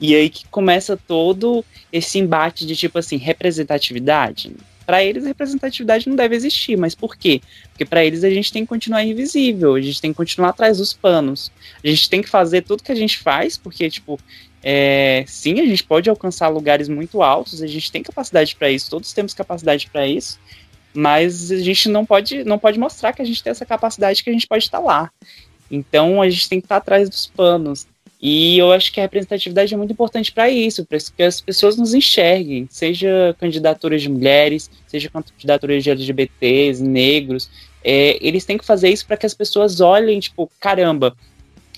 Speaker 4: E aí que começa todo esse embate de tipo assim, representatividade. Para eles, representatividade não deve existir, mas por quê? Porque para eles a gente tem que continuar invisível, a gente tem que continuar atrás dos panos. A gente tem que fazer tudo que a gente faz, porque, tipo, É, sim, a gente pode alcançar lugares muito altos, a gente tem capacidade para isso, todos temos capacidade para isso, mas a gente não pode, não pode mostrar que a gente tem essa capacidade que a gente pode estar lá. Então a gente tem que estar atrás dos panos. E eu acho que a representatividade é muito importante para isso, para que as pessoas nos enxerguem, seja candidaturas de mulheres, seja candidaturas de LGBTs, negros. É, eles têm que fazer isso para que as pessoas olhem, tipo, caramba,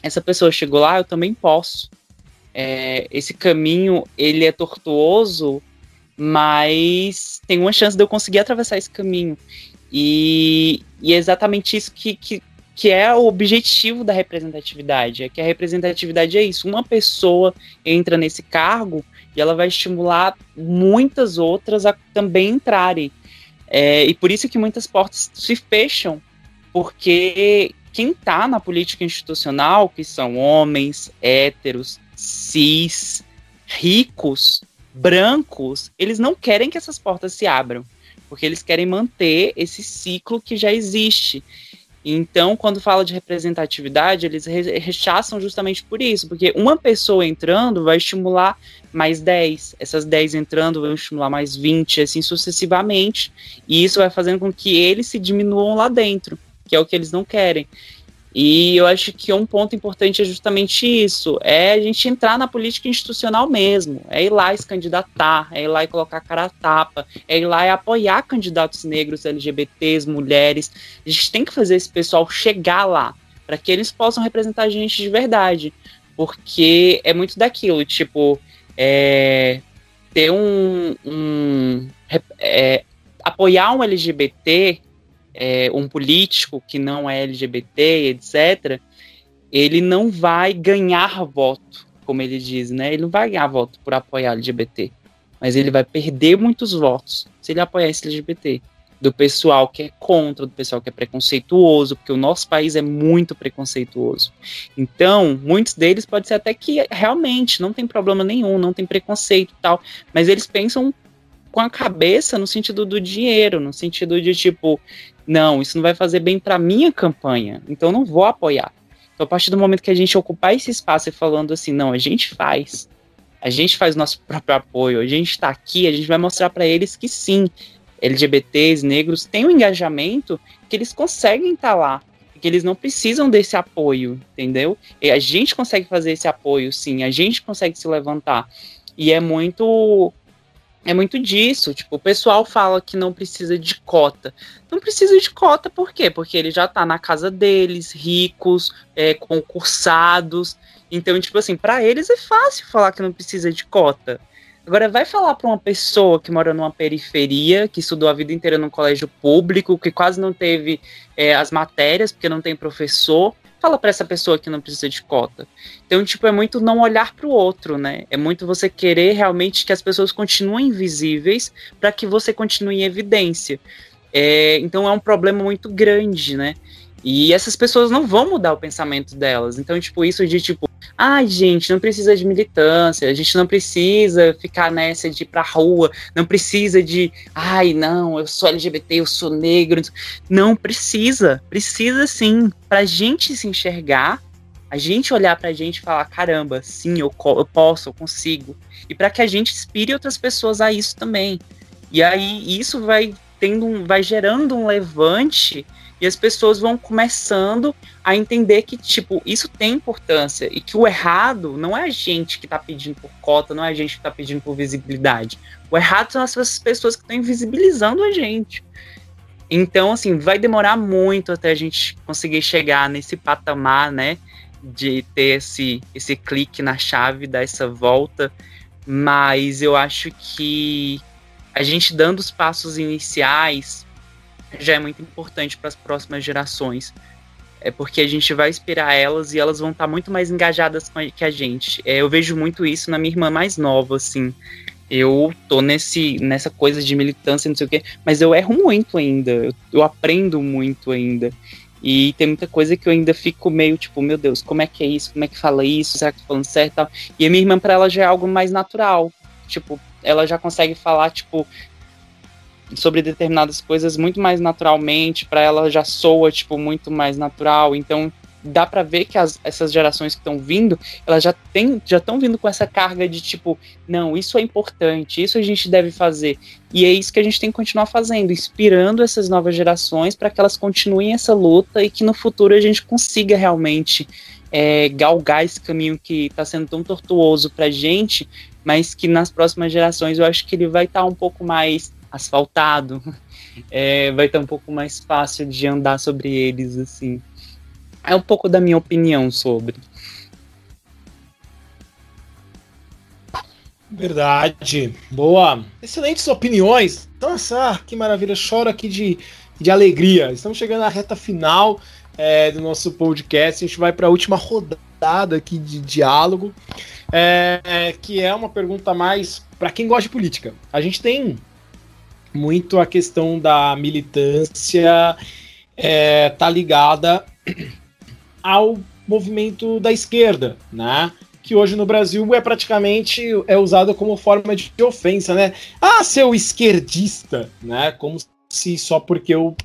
Speaker 4: essa pessoa chegou lá, eu também posso. É, esse caminho, ele é tortuoso, mas tem uma chance de eu conseguir atravessar esse caminho. E, e é exatamente isso que, que, que é o objetivo da representatividade. É que a representatividade é isso. Uma pessoa entra nesse cargo e ela vai estimular muitas outras a também entrarem. É, e por isso que muitas portas se fecham, porque quem está na política institucional, que são homens, héteros, cis, ricos, brancos, eles não querem que essas portas se abram, porque eles querem manter esse ciclo que já existe. Então, quando fala de representatividade, eles rechaçam justamente por isso, porque uma pessoa entrando vai estimular mais 10, essas 10 entrando vão estimular mais 20, assim sucessivamente, e isso vai fazendo com que eles se diminuam lá dentro, que é o que eles não querem. E eu acho que um ponto importante é justamente isso: é a gente entrar na política institucional mesmo, é ir lá e se candidatar, é ir lá e colocar a cara a tapa, é ir lá e apoiar candidatos negros, LGBTs, mulheres. A gente tem que fazer esse pessoal chegar lá, para que eles possam representar a gente de verdade. Porque é muito daquilo, tipo, é, ter um. um é, apoiar um LGBT é, um político que não é LGBT, etc., ele não vai ganhar voto, como ele diz, né? Ele não vai ganhar voto por apoiar LGBT, mas ele vai perder muitos votos se ele apoiar esse LGBT. Do pessoal que é contra, do pessoal que é preconceituoso, porque o nosso país é muito preconceituoso. Então, muitos deles pode ser até que realmente não tem problema nenhum, não tem preconceito e tal, mas eles pensam com a cabeça no sentido do dinheiro, no sentido de tipo, não, isso não vai fazer bem para minha campanha, então não vou apoiar. Então, a partir do momento que a gente ocupar esse espaço e falando assim, não, a gente faz, a gente faz nosso próprio apoio, a gente está aqui, a gente vai mostrar para eles que sim, LGBTs, negros têm um engajamento que eles conseguem estar tá lá, que eles não precisam desse apoio, entendeu? E a gente consegue fazer esse apoio, sim, a gente consegue se levantar. E é muito é muito disso. Tipo, o pessoal fala que não precisa de cota. Não precisa de cota por quê? Porque ele já tá na casa deles, ricos, é, concursados. Então, tipo assim, para eles é fácil falar que não precisa de cota. Agora, vai falar para uma pessoa que mora numa periferia, que estudou a vida inteira num colégio público, que quase não teve é, as matérias, porque não tem professor, fala para essa pessoa que não precisa de cota. Então, tipo, é muito não olhar para o outro, né? É muito você querer realmente que as pessoas continuem visíveis para que você continue em evidência. É, então é um problema muito grande, né? E essas pessoas não vão mudar o pensamento delas. Então, tipo, isso de tipo, ah, gente, não precisa de militância, a gente não precisa ficar nessa de ir pra rua, não precisa de, ai, não, eu sou LGBT, eu sou negro. Não precisa, precisa sim, pra gente se enxergar, a gente olhar pra gente e falar, caramba, sim, eu, eu posso, eu consigo. E para que a gente inspire outras pessoas a isso também. E aí isso vai tendo um, vai gerando um levante e as pessoas vão começando a entender que, tipo, isso tem importância e que o errado não é a gente que está pedindo por cota, não é a gente que está pedindo por visibilidade. O errado são essas pessoas que estão invisibilizando a gente. Então, assim, vai demorar muito até a gente conseguir chegar nesse patamar, né? De ter esse, esse clique na chave, dar essa volta. Mas eu acho que a gente dando os passos iniciais já é muito importante para as próximas gerações. É porque a gente vai inspirar elas e elas vão estar tá muito mais engajadas que a gente. É, eu vejo muito isso na minha irmã mais nova, assim. Eu tô nesse, nessa coisa de militância, não sei o quê, mas eu erro muito ainda. Eu, eu aprendo muito ainda. E tem muita coisa que eu ainda fico meio tipo, meu Deus, como é que é isso? Como é que fala isso? Será que tô falando certo? E a minha irmã, para ela, já é algo mais natural. Tipo, ela já consegue falar, tipo, sobre determinadas coisas muito mais naturalmente, para ela já soa, tipo, muito mais natural. Então, dá para ver que as, essas gerações que estão vindo, elas já têm, já estão vindo com essa carga de tipo, não, isso é importante, isso a gente deve fazer. E é isso que a gente tem que continuar fazendo, inspirando essas novas gerações para que elas continuem essa luta e que no futuro a gente consiga realmente é, galgar esse caminho que está sendo tão tortuoso para gente, mas que nas próximas gerações eu acho que ele vai estar tá um pouco mais asfaltado, é, vai estar um pouco mais fácil de andar sobre eles, assim. É um pouco da minha opinião sobre.
Speaker 1: Verdade. Boa. Excelentes opiniões. Nossa, que maravilha. Choro aqui de, de alegria. Estamos chegando à reta final é, do nosso podcast. A gente vai para a última rodada aqui de diálogo, é, que é uma pergunta mais para quem gosta de política. A gente tem muito a questão da militância é, tá ligada ao movimento da esquerda, né? Que hoje no Brasil é praticamente é usado como forma de ofensa, né? Ah, seu esquerdista, né? Como se só porque eu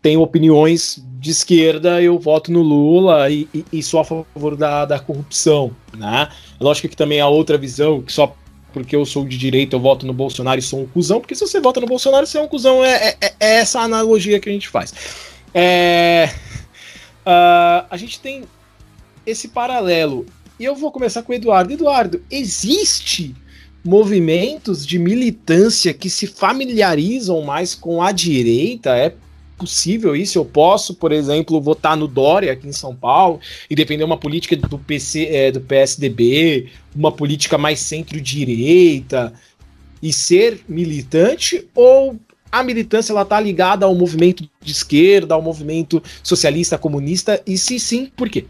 Speaker 1: tenho opiniões de esquerda eu voto no Lula e, e, e sou a favor da, da corrupção, né? Lógico que também há outra visão que só porque eu sou de direita, eu voto no Bolsonaro e sou um cuzão, porque se você vota no Bolsonaro, você é um cuzão. É, é, é essa analogia que a gente faz. É, uh, a gente tem esse paralelo. E eu vou começar com o Eduardo. Eduardo, existe movimentos de militância que se familiarizam mais com a direita? É possível isso? Eu posso, por exemplo, votar no Dória aqui em São Paulo e defender uma política do PC, é, do PSDB, uma política mais centro-direita e ser militante ou a militância ela tá ligada ao movimento de esquerda, ao movimento socialista, comunista e se sim, por quê?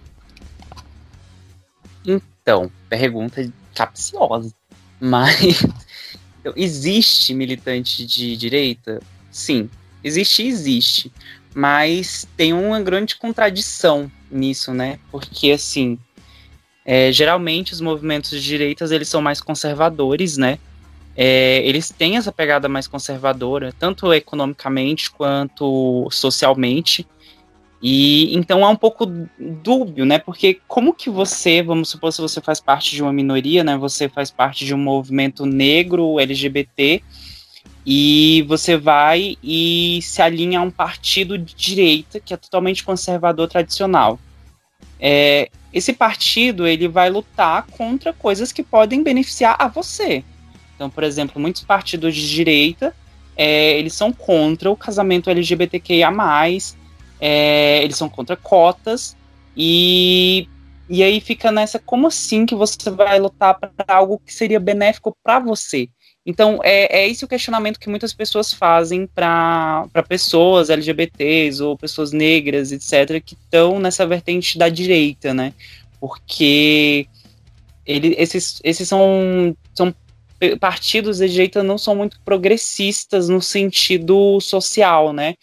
Speaker 4: Então, pergunta capciosa. Mas existe militante de direita? Sim, Existe, existe. Mas tem uma grande contradição nisso, né? Porque, assim, é, geralmente os movimentos de direitas, eles são mais conservadores, né? É, eles têm essa pegada mais conservadora, tanto economicamente quanto socialmente. E então é um pouco dúbio, né? Porque como que você, vamos supor, se você faz parte de uma minoria, né? Você faz parte de um movimento negro, LGBT, e você vai e se alinha a um partido de direita que é totalmente conservador tradicional. É, esse partido ele vai lutar contra coisas que podem beneficiar a você. Então, por exemplo, muitos partidos de direita é, eles são contra o casamento LGBTQIA+, é, eles são contra cotas e e aí fica nessa como assim que você vai lutar para algo que seria benéfico para você? Então, é, é esse o questionamento que muitas pessoas fazem para pessoas LGBTs ou pessoas negras, etc., que estão nessa vertente da direita, né? Porque ele, esses, esses são, são partidos da direita não são muito progressistas no sentido social, né?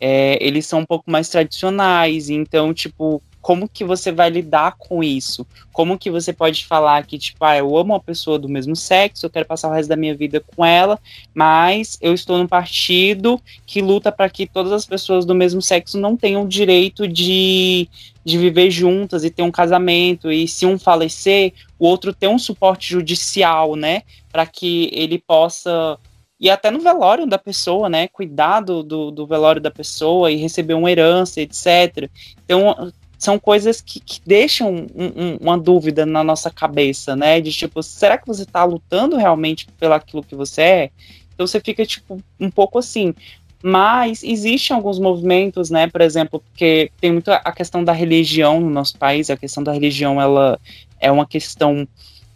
Speaker 4: É, eles são um pouco mais tradicionais, então, tipo, como que você vai lidar com isso? Como que você pode falar que, tipo, ah, eu amo uma pessoa do mesmo sexo, eu quero passar o resto da minha vida com ela, mas eu estou num partido que luta para que todas as pessoas do mesmo sexo não tenham o direito de, de viver juntas e ter um casamento, e se um falecer, o outro ter um suporte judicial, né, para que ele possa e até no velório da pessoa, né? Cuidar do, do, do, velório da pessoa e receber uma herança, etc. Então, são coisas que, que deixam um, um, uma dúvida na nossa cabeça, né? De tipo, será que você está lutando realmente pelo aquilo que você é? Então você fica, tipo, um pouco assim. Mas existem alguns movimentos, né? Por exemplo, porque tem muito a questão da religião no nosso país, a questão da religião, ela é uma questão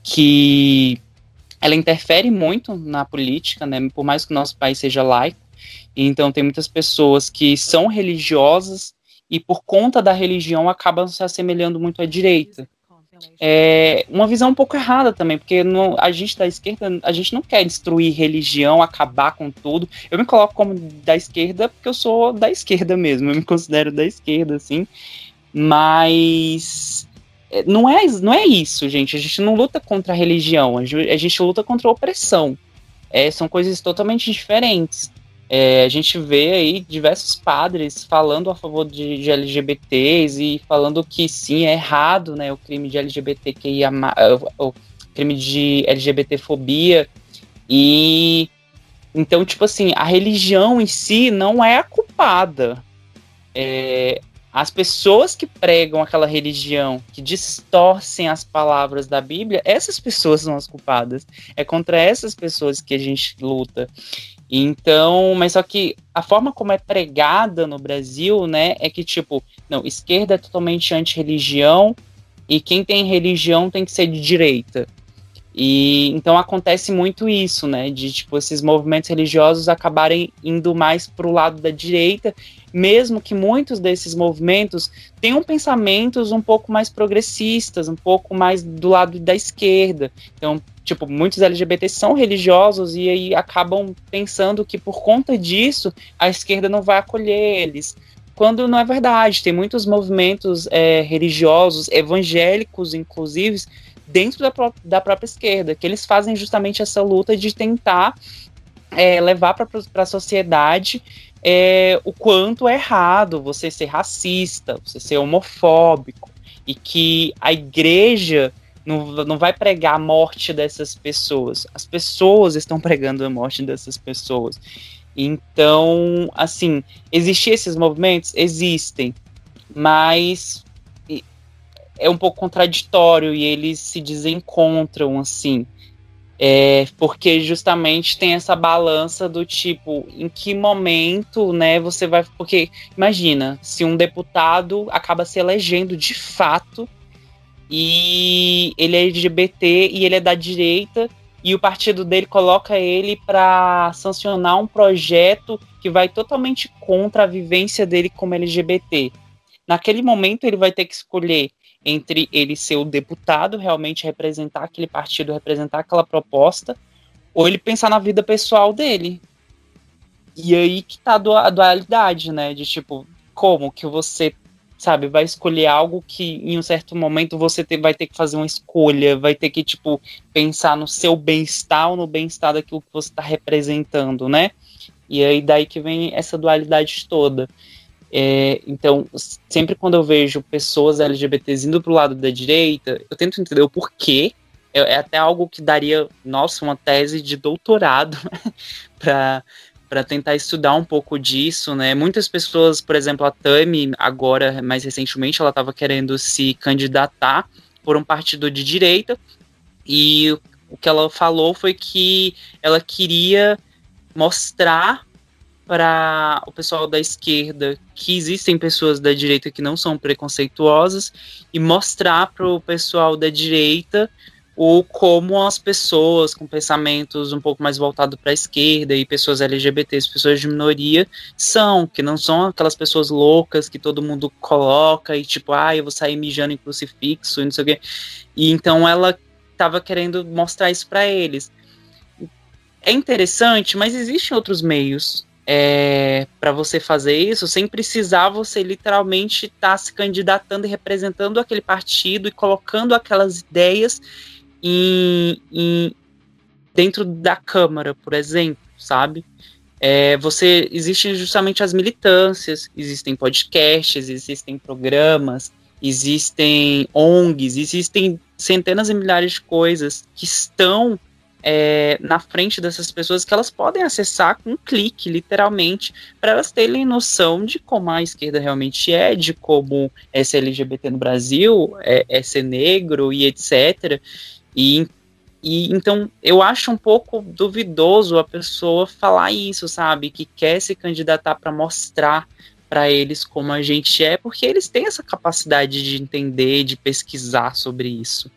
Speaker 4: que ela interfere muito na política, né? Por mais que o nosso país seja laico. Então tem muitas pessoas que são religiosas e por conta da religião acabam se assemelhando muito à direita. É uma visão um pouco errada também, porque no, a gente da esquerda, a gente não quer destruir religião, acabar com tudo. Eu me coloco como da esquerda porque eu sou da esquerda mesmo, eu me considero da esquerda, assim. Mas é, não é, não é isso, gente. A gente não luta contra a religião, a gente luta contra a opressão. É, são coisas totalmente diferentes. É, a gente vê aí diversos padres falando a favor de, de, LGBTs e falando que sim, é errado né, o crime de LGBTQIA, o crime de LGBTfobia. E então, tipo assim, a religião em si não é a culpada. É, as pessoas que pregam aquela religião, que distorcem as palavras da Bíblia, essas pessoas são as culpadas. É contra essas pessoas que a gente luta. Então, mas só que a forma como é pregada no Brasil, né, é que tipo, não, esquerda é totalmente anti-religião e quem tem religião tem que ser de direita. E então acontece muito isso, né, de tipo esses movimentos religiosos acabarem indo mais para o lado da direita, mesmo que muitos desses movimentos tenham pensamentos um pouco mais progressistas, um pouco mais do lado da esquerda. Então, tipo, muitos LGBTs são religiosos e aí acabam pensando que por conta disso a esquerda não vai acolher eles. Quando não é verdade, tem muitos movimentos é, religiosos, evangélicos, inclusive, dentro da, pró da própria esquerda, que eles fazem justamente essa luta de tentar é, levar para a sociedade é, o quanto é errado você ser racista, você ser homofóbico, e que a igreja não, não vai pregar a morte dessas pessoas. As pessoas estão pregando a morte dessas pessoas. Então, assim, existem esses movimentos? Existem. Mas é um pouco contraditório e eles se desencontram, assim. É, porque justamente tem essa balança do tipo, em que momento, né, você vai. Porque, imagina, se um deputado acaba se elegendo de fato e ele é LGBT e ele é da direita e o partido dele coloca ele para sancionar um projeto que vai totalmente contra a vivência dele como LGBT. Naquele momento ele vai ter que escolher entre ele ser o deputado, realmente representar aquele partido, representar aquela proposta, ou ele pensar na vida pessoal dele. E aí que tá a dualidade, né? De tipo, como que você sabe, vai escolher algo que em um certo momento você ter, vai ter que fazer uma escolha, vai ter que, tipo, pensar no seu bem-estar ou no bem-estar daquilo que você está representando, né? E aí daí que vem essa dualidade toda. É, então, sempre quando eu vejo pessoas LGBTs indo pro lado da direita, eu tento entender o porquê. É, é até algo que daria, nossa, uma tese de doutorado para para tentar estudar um pouco disso, né? Muitas pessoas, por exemplo, a Tami, agora, mais recentemente, ela estava querendo se candidatar por um partido de direita, e o que ela falou foi que ela queria mostrar para o pessoal da esquerda que existem pessoas da direita que não são preconceituosas e mostrar para o pessoal da direita ou como as pessoas com pensamentos um pouco mais voltados para a esquerda e pessoas LGBTs, pessoas de minoria, são, que não são aquelas pessoas loucas que todo mundo coloca e tipo, ah, eu vou sair mijando em crucifixo e não sei o quê. E então ela estava querendo mostrar isso para eles. É interessante, mas existem outros meios é, para você fazer isso sem precisar você literalmente estar tá se candidatando e representando aquele partido e colocando aquelas ideias em, em dentro da Câmara, por exemplo, sabe? É, você existem justamente as militâncias, existem podcasts, existem programas, existem ONGs, existem centenas e milhares de coisas que estão é, na frente dessas pessoas que elas podem acessar com um clique, literalmente, para elas terem noção de como a esquerda realmente é, de como é ser LGBT no Brasil, é, é ser negro e etc. E, e então eu acho um pouco duvidoso a pessoa falar isso, sabe? Que quer se candidatar para mostrar para eles como a gente é, porque eles têm essa capacidade de entender, de pesquisar sobre isso.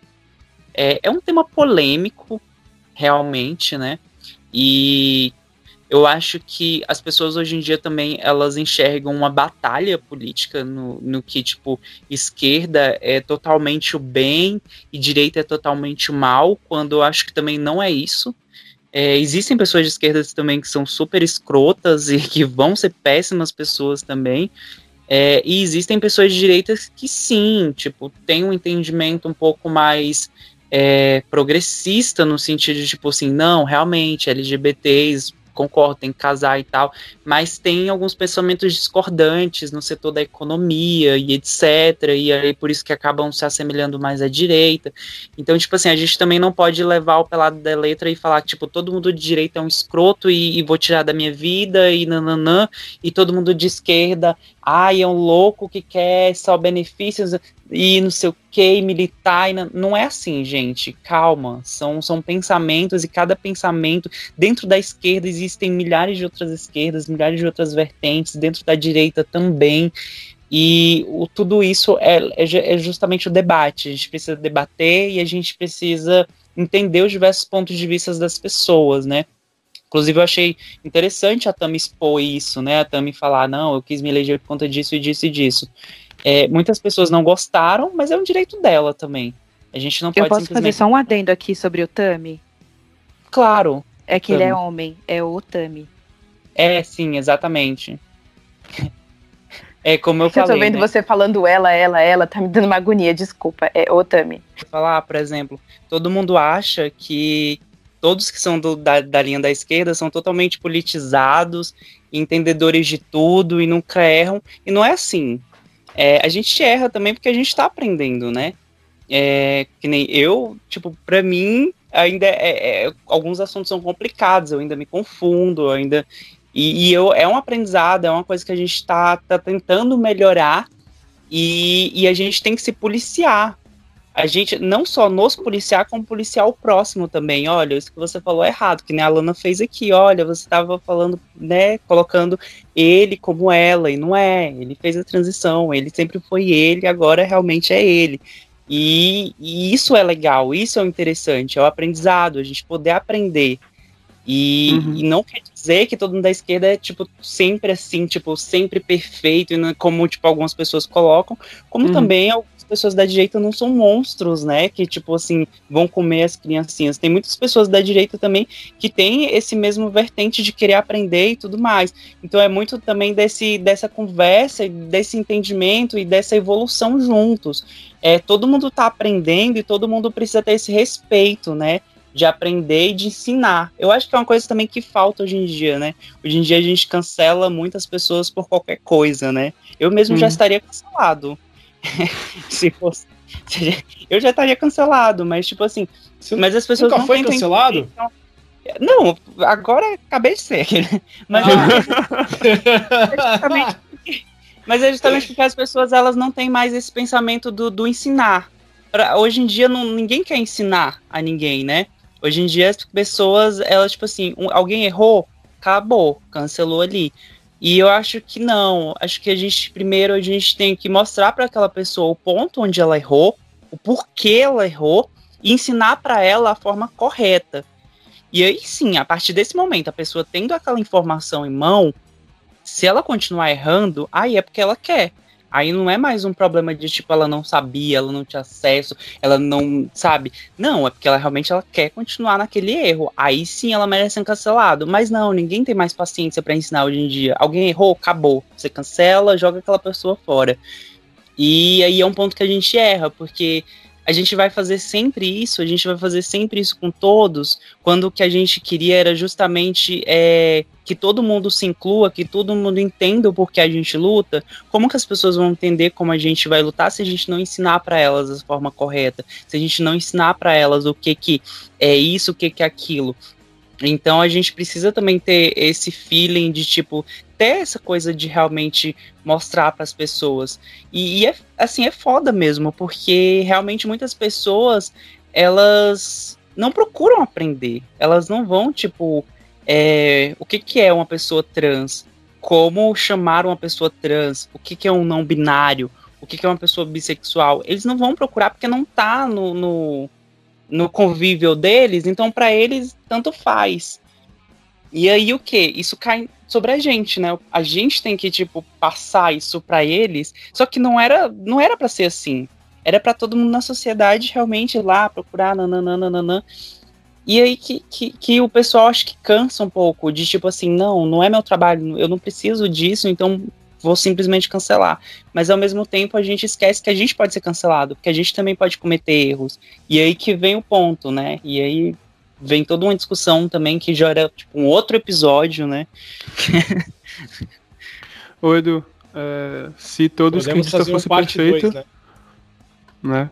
Speaker 4: É, é um tema polêmico, realmente, né? E eu acho que as pessoas hoje em dia também elas enxergam uma batalha política no, no que tipo esquerda é totalmente o bem e direita é totalmente o mal, quando eu acho que também não é isso. É, existem pessoas de esquerda também que são super escrotas e que vão ser péssimas pessoas também. É, e existem pessoas de direita que sim, tipo, têm um entendimento um pouco mais é, progressista no sentido de tipo assim, não, realmente LGBTs concordo, tem que casar e tal, mas tem alguns pensamentos discordantes no setor da economia e etc, e aí por isso que acabam se assemelhando mais à direita. Então, tipo assim, a gente também não pode levar o pelado da letra e falar tipo, todo mundo de direita é um escroto e, e vou tirar da minha vida e nananã, e todo mundo de esquerda, ai, é um louco que quer só benefícios e não sei o que, militar. Não, não é assim, gente. Calma. São, são pensamentos e cada pensamento. Dentro da esquerda existem milhares de outras esquerdas, milhares de outras vertentes, dentro da direita também. E o, tudo isso é, é, é justamente o debate. A gente precisa debater e a gente precisa entender os diversos pontos de vista das pessoas, né? Inclusive, eu achei interessante a Tami expor isso, né? A Tami falar, não, eu quis me eleger por conta disso e disso e disso. É, muitas pessoas não gostaram, mas é um direito dela também. A gente não
Speaker 3: eu
Speaker 4: pode
Speaker 3: posso
Speaker 4: simplesmente...
Speaker 3: fazer só um adendo aqui sobre o Tami?
Speaker 4: Claro.
Speaker 3: É que Tami. ele é homem, é o Tami.
Speaker 4: É, sim, exatamente. É como eu,
Speaker 3: eu
Speaker 4: falei.
Speaker 3: Eu tô vendo
Speaker 4: né?
Speaker 3: você falando ela, ela, ela, tá me dando uma agonia, desculpa. É o Tami.
Speaker 4: Falar, por exemplo, todo mundo acha que todos que são do, da, da linha da esquerda são totalmente politizados, entendedores de tudo e nunca erram. E não é assim. É, a gente erra também porque a gente está aprendendo, né? É, que nem eu, tipo, para mim, ainda é, é, alguns assuntos são complicados, eu ainda me confundo, ainda. E, e, eu, é um aprendizado, é uma coisa que a gente está tá tentando melhorar e, e a gente tem que se policiar a gente não só nos policiar, como policiar o próximo também. Olha, isso que você falou é errado, que nem a Lana fez aqui. Olha, você estava falando, né, colocando ele como ela, e não é. Ele fez a transição, ele sempre foi ele, agora realmente é ele. E, e isso é legal, isso é o interessante, é o aprendizado, a gente poder aprender. E, uhum. e, não quer dizer que todo mundo da esquerda é, tipo, sempre assim, tipo, sempre perfeito, como, tipo, algumas pessoas colocam, como uhum. também pessoas da direita não são monstros, né? Que, tipo assim, vão comer as criancinhas. Tem muitas pessoas da direita também que têm esse mesmo vertente de querer aprender e tudo mais. Então é muito também desse, dessa conversa, desse entendimento e dessa evolução juntos. É, todo mundo está aprendendo e todo mundo precisa ter esse respeito, né? de aprender e de ensinar. Eu acho que é uma coisa também que falta hoje em dia, né? Hoje em dia a gente cancela muitas pessoas por qualquer coisa, né? Eu mesmo hum. já uhum. estaria cancelado. se fosse. Eu já estaria cancelado, mas tipo assim. Você mas as pessoas
Speaker 1: nunca não foi cancelado?
Speaker 4: Então, não, agora acabei de ser. Mas, ah. é justamente, mas é justamente porque as pessoas elas não têm mais esse pensamento do, do ensinar. Pra, hoje em dia não, ninguém quer ensinar a ninguém, né? Hoje em dia as pessoas, elas, tipo assim, um, alguém errou, acabou, cancelou ali. E eu acho que não. Acho que a gente primeiro a gente tem que mostrar para aquela pessoa o ponto onde ela errou, o porquê ela errou e ensinar para ela a forma correta. E aí sim, a partir desse momento, a pessoa tendo aquela informação em mão, se ela continuar errando, aí é porque ela quer. Aí não é mais um problema de tipo ela não sabia, ela não tinha acesso, ela não sabe. Não, é porque ela realmente ela quer continuar naquele erro. Aí sim ela merece ser cancelado. Mas não, ninguém tem mais paciência para ensinar hoje em dia. Alguém errou, acabou. Você cancela, joga aquela pessoa fora. E aí é um ponto que a gente erra, porque a gente vai fazer sempre isso, a gente vai fazer sempre isso com todos, quando o que a gente queria era justamente é, que todo mundo se inclua, que todo mundo entenda o porquê a gente luta, como que as pessoas vão entender como a gente vai lutar se a gente não ensinar para elas da forma correta, se a gente não ensinar para elas o que que é isso, o que que é aquilo. Então a gente precisa também ter esse feeling de tipo ter essa coisa de realmente mostrar para as pessoas. E, e, é assim é foda mesmo, porque realmente muitas pessoas elas não procuram aprender. Elas não vão tipo é, o que, que é uma pessoa trans, como chamar uma pessoa trans, o que, que é um não binário, o que, que é uma pessoa bissexual. Eles não vão procurar porque não tá no, no, no convívio deles, então para eles tanto faz. E aí o que? Isso cai sobre a gente, né? A gente tem que tipo passar isso para eles. Só que não era, não era para ser assim. Era para todo mundo na sociedade realmente ir lá procurar nananana. E aí que, que, que o pessoal acho que cansa um pouco de tipo assim, não, não é meu trabalho, eu não preciso disso, então vou simplesmente cancelar. Mas ao mesmo tempo a gente esquece que a gente pode ser cancelado, porque a gente também pode cometer erros. E aí que vem o ponto, né? E aí vem toda uma discussão também que já era tipo, um outro episódio, né?
Speaker 2: Ô Edu, é, se todos
Speaker 1: Podemos
Speaker 2: os esquerdistas
Speaker 1: fazer um
Speaker 2: fossem
Speaker 1: parte
Speaker 2: perfeitos,
Speaker 1: dois, né?
Speaker 2: né?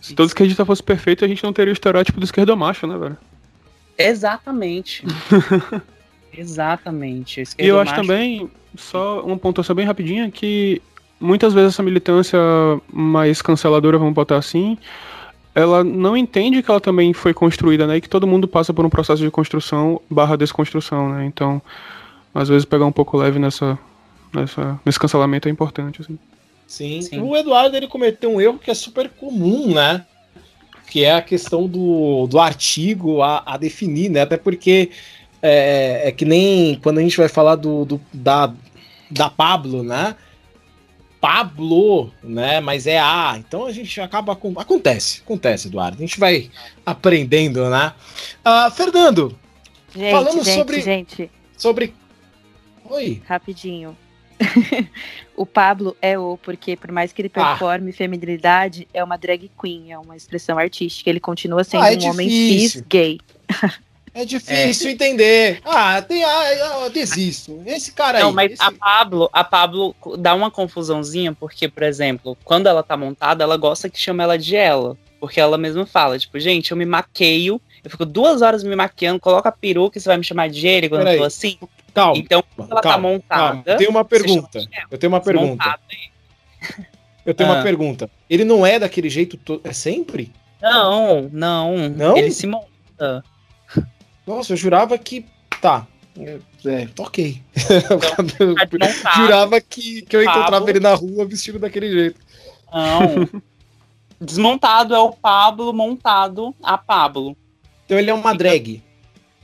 Speaker 2: Se todos os esquerdistas fossem perfeitos, a gente não teria o estereótipo do esquerdomacho, né, velho?
Speaker 4: Exatamente. Exatamente.
Speaker 2: E eu acho também, só uma pontuação bem rapidinha, que muitas vezes essa militância mais canceladora, vamos botar assim, ela não entende que ela também foi construída, né? E que todo mundo passa por um processo de construção barra desconstrução, né? Então, às vezes pegar um pouco leve nessa, nessa, nesse cancelamento é importante, assim.
Speaker 1: Sim.
Speaker 4: Sim.
Speaker 1: O Eduardo ele cometeu um erro que é super comum, né? Que é a questão do, do artigo a, a definir, né? Até porque é, é que nem quando a gente vai falar do, do- da, da Pablo, né? Pablo, né? Mas é A. Então a gente acaba. com- Acontece, acontece, Eduardo. A gente vai aprendendo, né? Ah, Fernando,
Speaker 3: Gente,
Speaker 1: Falando
Speaker 3: gente,
Speaker 1: sobre-
Speaker 3: gente,
Speaker 1: sobre. Oi.
Speaker 3: rapidinho. o Pablo é o, porque por mais que ele
Speaker 1: Ah.
Speaker 3: performe feminilidade, é uma drag queen, é uma expressão artística. Ele continua sendo
Speaker 1: Ah, é
Speaker 3: um homem
Speaker 1: difícil.
Speaker 3: cis gay.
Speaker 1: É difícil entender. Ah, tem. Ah, eu desisto. Esse cara aí.
Speaker 4: Não, mas
Speaker 1: esse-
Speaker 4: a Pablo, a Pablo dá uma confusãozinha, porque, por exemplo, quando ela tá montada, ela gosta que chama ela de ela. Porque ela mesma fala, tipo, gente, eu me maqueio, eu fico duas horas me maquiando, coloca a peruca e você vai me chamar de ele quando eu tô assim.
Speaker 1: Calma.
Speaker 4: Então, quando ela tá
Speaker 1: calma,
Speaker 4: montada.
Speaker 1: calma. Tem uma pergunta.
Speaker 4: ela.
Speaker 1: Eu tenho uma pergunta. Eu tenho uma
Speaker 4: Ah.
Speaker 1: pergunta. Ele não é daquele jeito. To... É sempre?
Speaker 4: Não, não.
Speaker 1: Não?
Speaker 4: Ele se monta.
Speaker 1: Nossa, eu jurava que. Tá. É, é, ok.
Speaker 4: Tá de montada.
Speaker 1: jurava que, que eu
Speaker 4: Pablo.
Speaker 1: encontrava ele na rua vestido daquele jeito.
Speaker 4: Não. Desmontado é o Pablo, montado a Pablo.
Speaker 1: Então ele é uma drag.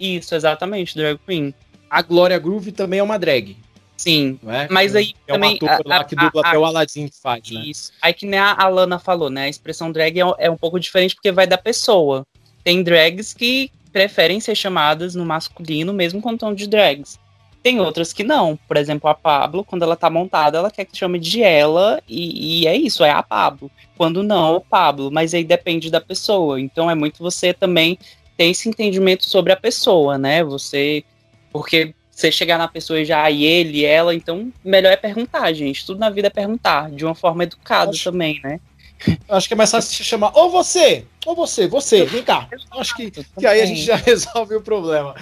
Speaker 4: Isso, exatamente, drag queen.
Speaker 1: A Glória Groove também é uma drag.
Speaker 4: Sim.
Speaker 1: É?
Speaker 4: Mas aí
Speaker 1: é
Speaker 4: também.
Speaker 1: ator
Speaker 4: a-
Speaker 1: lá
Speaker 4: a-
Speaker 1: que dubla
Speaker 4: a-
Speaker 1: até o Aladdin que faz, né?
Speaker 4: Isso. Aí que nem a Alana falou, né? A expressão drag é, é um pouco diferente porque vai da pessoa. Tem drags que preferem ser chamadas no masculino, mesmo quando estão de drags. Tem outras que não. Por exemplo, a Pablo, quando ela tá montada, ela quer que chame de ela, e, e é isso, é a Pablo. Quando não, é o Pablo. Mas aí depende da pessoa. Então é muito você também ter esse entendimento sobre a pessoa, né? Você. Porque você chegar na pessoa e já, e ele, ela, então melhor é perguntar, gente. Tudo na vida é perguntar, de uma forma educada
Speaker 1: Acho-
Speaker 4: também, né?
Speaker 1: Acho que é mais fácil se chamar. Ou você! Ou você, você, vem cá. Acho que, que aí a gente já resolve o problema.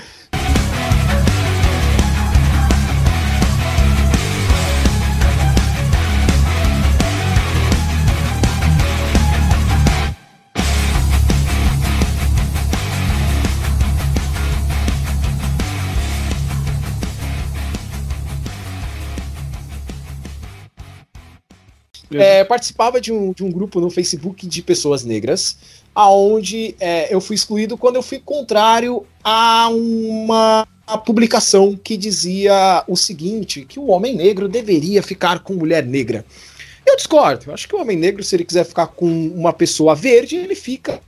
Speaker 1: É, participava de um, de um grupo no Facebook de pessoas negras, aonde é, eu fui excluído quando eu fui contrário a uma publicação que dizia o seguinte: que o homem negro deveria ficar com mulher negra. Eu discordo. Eu acho que o homem negro, se ele quiser ficar com uma pessoa verde, ele fica,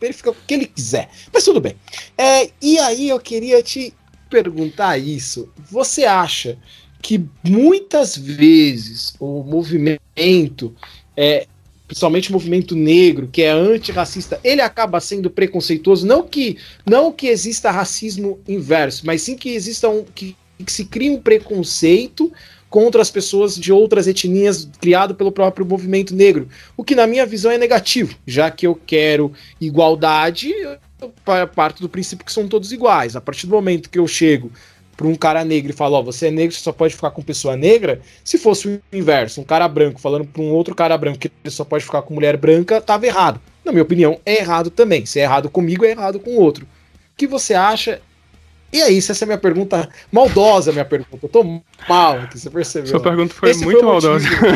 Speaker 1: ele fica com o que ele quiser. Mas tudo bem. É, e aí eu queria te perguntar isso. Você acha que muitas vezes o movimento, é, principalmente o movimento negro, que é antirracista, ele acaba sendo preconceituoso? Não que, não que exista racismo inverso, mas sim que exista um. que, que se crie um preconceito contra as pessoas de outras etnias criado pelo próprio movimento negro. O que, na minha visão, é negativo, já que eu quero igualdade, eu parto do princípio que são todos iguais. A partir do momento que eu chego para um cara negro e falo, ó, você é negro, você só pode ficar com pessoa negra, se fosse o inverso, um cara branco falando para um outro cara branco que ele só pode ficar com mulher branca, tava errado. Na minha opinião, é errado também. Se é errado comigo, é errado com o outro. O que você acha? E é isso, essa é a minha pergunta maldosa, minha pergunta. Eu tô mal aqui, você percebeu?
Speaker 2: Sua
Speaker 1: né?
Speaker 2: pergunta foi
Speaker 1: Esse
Speaker 2: muito
Speaker 1: o
Speaker 2: maldosa.
Speaker 1: motivo-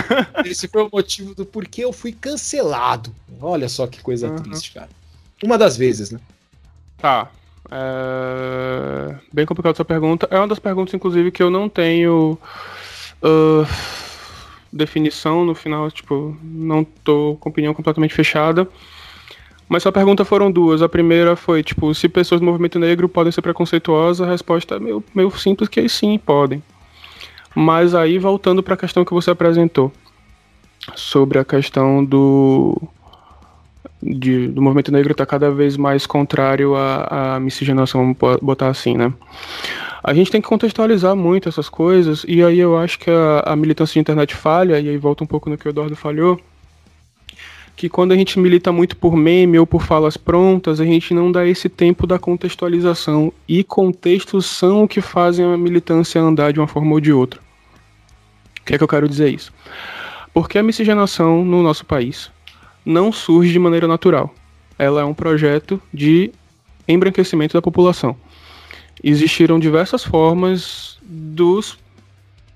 Speaker 1: Esse foi o motivo do porquê eu fui cancelado. Olha só que coisa
Speaker 2: Uhum.
Speaker 1: triste, cara. Uma das vezes, né?
Speaker 2: Tá. É... Bem complicada essa pergunta. É uma das perguntas, inclusive, que eu não tenho ah, definição no final. Tipo, não tô com opinião completamente fechada. Mas sua pergunta foram duas. A primeira foi, tipo, se pessoas do movimento negro podem ser preconceituosas, a resposta é meio, meio simples que sim, podem. Mas aí, voltando para a questão que você apresentou, sobre a questão do de, do movimento negro está cada vez mais contrário à, à miscigenação, vamos botar assim, né? A gente tem que contextualizar muito essas coisas, e aí eu acho que a, a militância de internet falha, e aí volta um pouco no que o Eduardo falhou, que quando a gente milita muito por meme ou por falas prontas, a gente não dá esse tempo da contextualização. E contextos são o que fazem a militância andar de uma forma ou de outra. O que é que eu quero dizer isso? Porque a miscigenação no nosso país não surge de maneira natural. Ela é um projeto de embranquecimento da população. Existiram diversas formas dos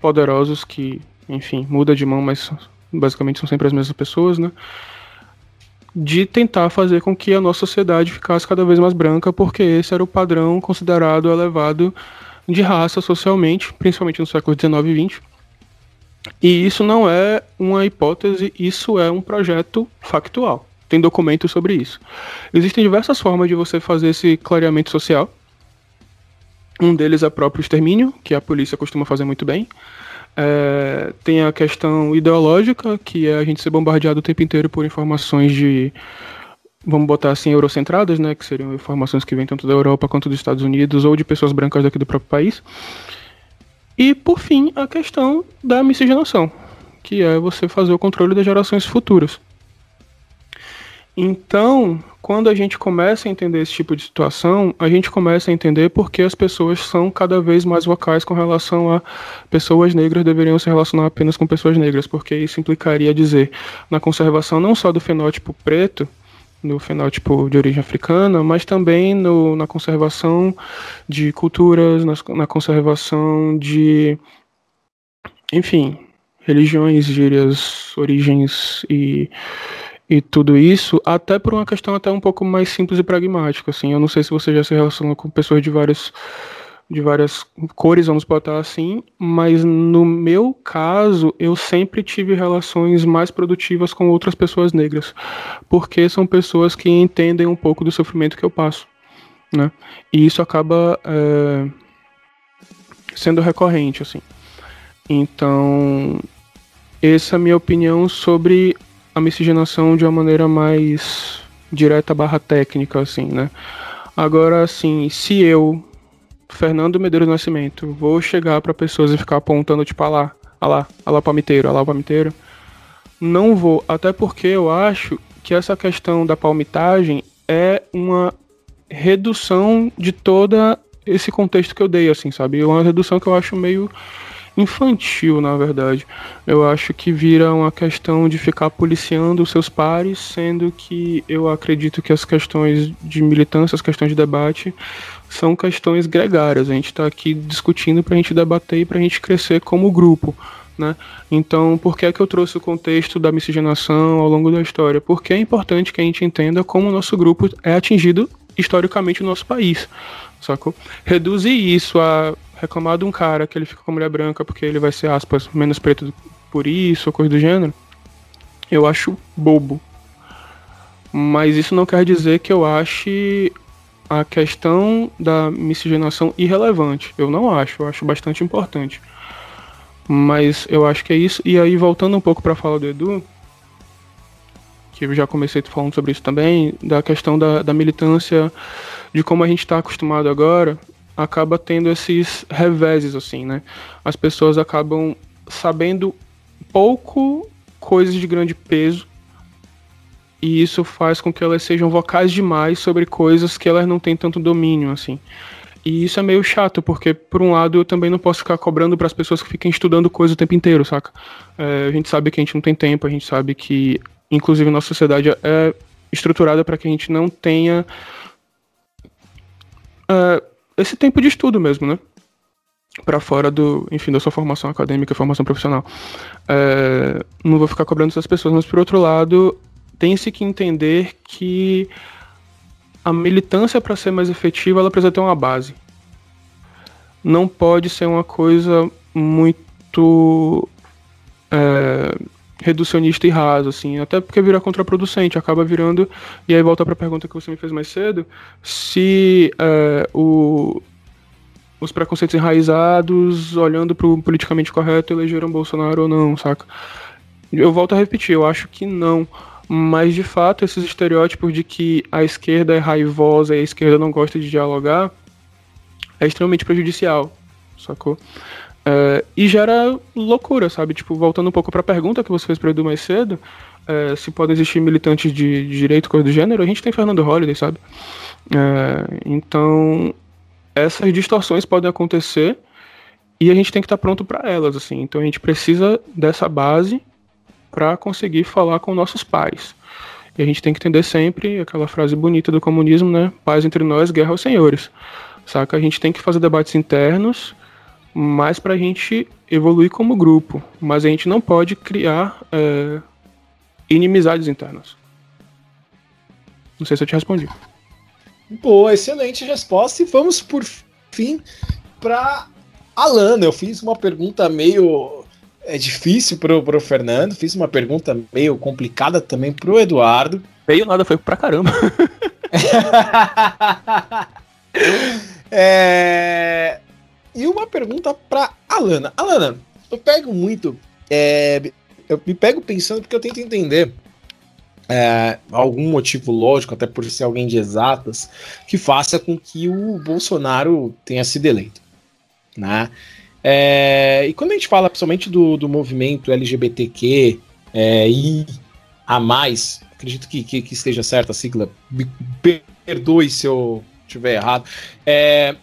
Speaker 2: poderosos que, enfim, muda de mão, mas basicamente são sempre as mesmas pessoas, né? De tentar fazer com que a nossa sociedade ficasse cada vez mais branca, porque esse era o padrão considerado elevado de raça socialmente, principalmente no século XIX e XX e isso não é uma hipótese, isso é um projeto factual. Tem documentos sobre isso. Existem diversas formas de você fazer esse clareamento social. Um deles é o próprio extermínio, que a polícia costuma fazer muito bem. É, tem a questão ideológica, que é a gente ser bombardeado o tempo inteiro por informações de, vamos botar assim, eurocentradas, né, que seriam informações que vêm tanto da Europa quanto dos Estados Unidos ou de pessoas brancas daqui do próprio país. E, por fim, a questão da miscigenação, que é você fazer o controle das gerações futuras. Então, quando a gente começa a entender esse tipo de situação, a gente começa a entender por que as pessoas são cada vez mais vocais com relação a pessoas negras deveriam se relacionar apenas com pessoas negras, porque isso implicaria dizer na conservação não só do fenótipo preto, no fenótipo de origem africana, mas também no, na conservação de culturas, na, na conservação de, enfim, religiões, gírias, origens e, e tudo isso, até por uma questão até um pouco mais simples e pragmática. Assim, eu não sei se você já se relaciona com pessoas de vários de várias cores, vamos botar assim, mas no meu caso, eu sempre tive relações mais produtivas com outras pessoas negras, porque são pessoas que entendem um pouco do sofrimento que eu passo, né? E isso acaba é, sendo recorrente, assim. Então, essa é a minha opinião sobre a miscigenação de uma maneira mais direta barra técnica, assim, né? Agora, assim, se eu Fernando Medeiros Nascimento, vou chegar para pessoas e ficar apontando, tipo, ah lá, ah lá, ah lá palmiteiro, ah lá palmiteiro. Não vou, até porque eu acho que essa questão da palmitagem é uma redução de toda esse contexto que eu dei, assim, sabe? Uma redução que eu acho meio infantil, na verdade. Eu acho que vira uma questão de ficar policiando os seus pares, sendo que eu acredito que as questões de militância, as questões de debate, são questões gregárias. A gente está aqui discutindo para a gente debater e para a gente crescer como grupo. Né? Então, por que é que eu trouxe o contexto da miscigenação ao longo da história? Porque é importante que a gente entenda como o nosso grupo é atingido historicamente no nosso país, sacou? Reduzir isso a reclamar de um cara que ele fica com mulher branca porque ele vai ser, aspas, menos preto por isso, ou coisa do gênero, eu acho bobo. Mas isso não quer dizer que eu ache a questão da miscigenação irrelevante. Eu não acho, eu acho bastante importante. Mas eu acho que é isso. E aí, voltando um pouco para a fala do Edu, que eu já comecei falando sobre isso também, da questão da, da militância, de como a gente está acostumado agora, acaba tendo esses reveses, assim, né? As pessoas acabam sabendo pouco coisas de grande peso e isso faz com que elas sejam vocais demais sobre coisas que elas não têm tanto domínio, assim. E isso é meio chato, porque, por um lado, eu também não posso ficar cobrando para as pessoas que fiquem estudando coisa o tempo inteiro, saca? É, a gente sabe que a gente não tem tempo, a gente sabe que, inclusive, nossa sociedade é estruturada para que a gente não tenha é, esse tempo de estudo mesmo, né? Para fora do, enfim, da sua formação acadêmica, formação profissional. É, não vou ficar cobrando essas pessoas, mas por outro lado, tem-se que entender que a militância, para ser mais efetiva, ela precisa ter uma base. Não pode ser uma coisa muito é, reducionista e rasa, assim, até porque vira contraproducente, acaba virando. E aí volta para a pergunta que você me fez mais cedo: se é, o, os preconceitos enraizados, olhando para o politicamente correto, elegeram Bolsonaro ou não, saca? Eu volto a repetir, eu acho que não Mas de fato, esses estereótipos de que a esquerda é raivosa e a esquerda não gosta de dialogar é extremamente prejudicial, sacou? É, e gera loucura, sabe? Tipo, voltando um pouco para a pergunta que você fez para Edu mais cedo, é, se podem existir militantes de, de direito, coisa do gênero, a gente tem Fernando Holliday, sabe? É, então, essas distorções podem acontecer e a gente tem que estar tá pronto para elas, assim. Então, a gente precisa dessa base para conseguir falar com nossos pais. E a gente tem que entender sempre aquela frase bonita do comunismo, né? Paz entre nós, guerra aos senhores. Saca? A gente tem que fazer debates internos, mas para a gente evoluir como grupo. Mas a gente não pode criar é, inimizades internas. Não sei se eu te respondi.
Speaker 1: Boa, excelente resposta. E vamos, por fim, para Alana. Eu fiz uma pergunta meio é difícil pro, pro Fernando. Fiz uma pergunta meio complicada também pro Eduardo.
Speaker 2: Meio nada, foi pra caramba.
Speaker 1: é... E uma pergunta pra Alana. Alana, eu pego muito. É... Eu me pego pensando porque eu tento entender. É, algum motivo lógico, até por ser alguém de exatas, que faça com que o Bolsonaro tenha sido eleito. Né? É, e quando a gente fala principalmente do, do movimento LGBTQ é, e a mais, acredito que, que, que, esteja certa a sigla, me perdoe se eu estiver errado. É,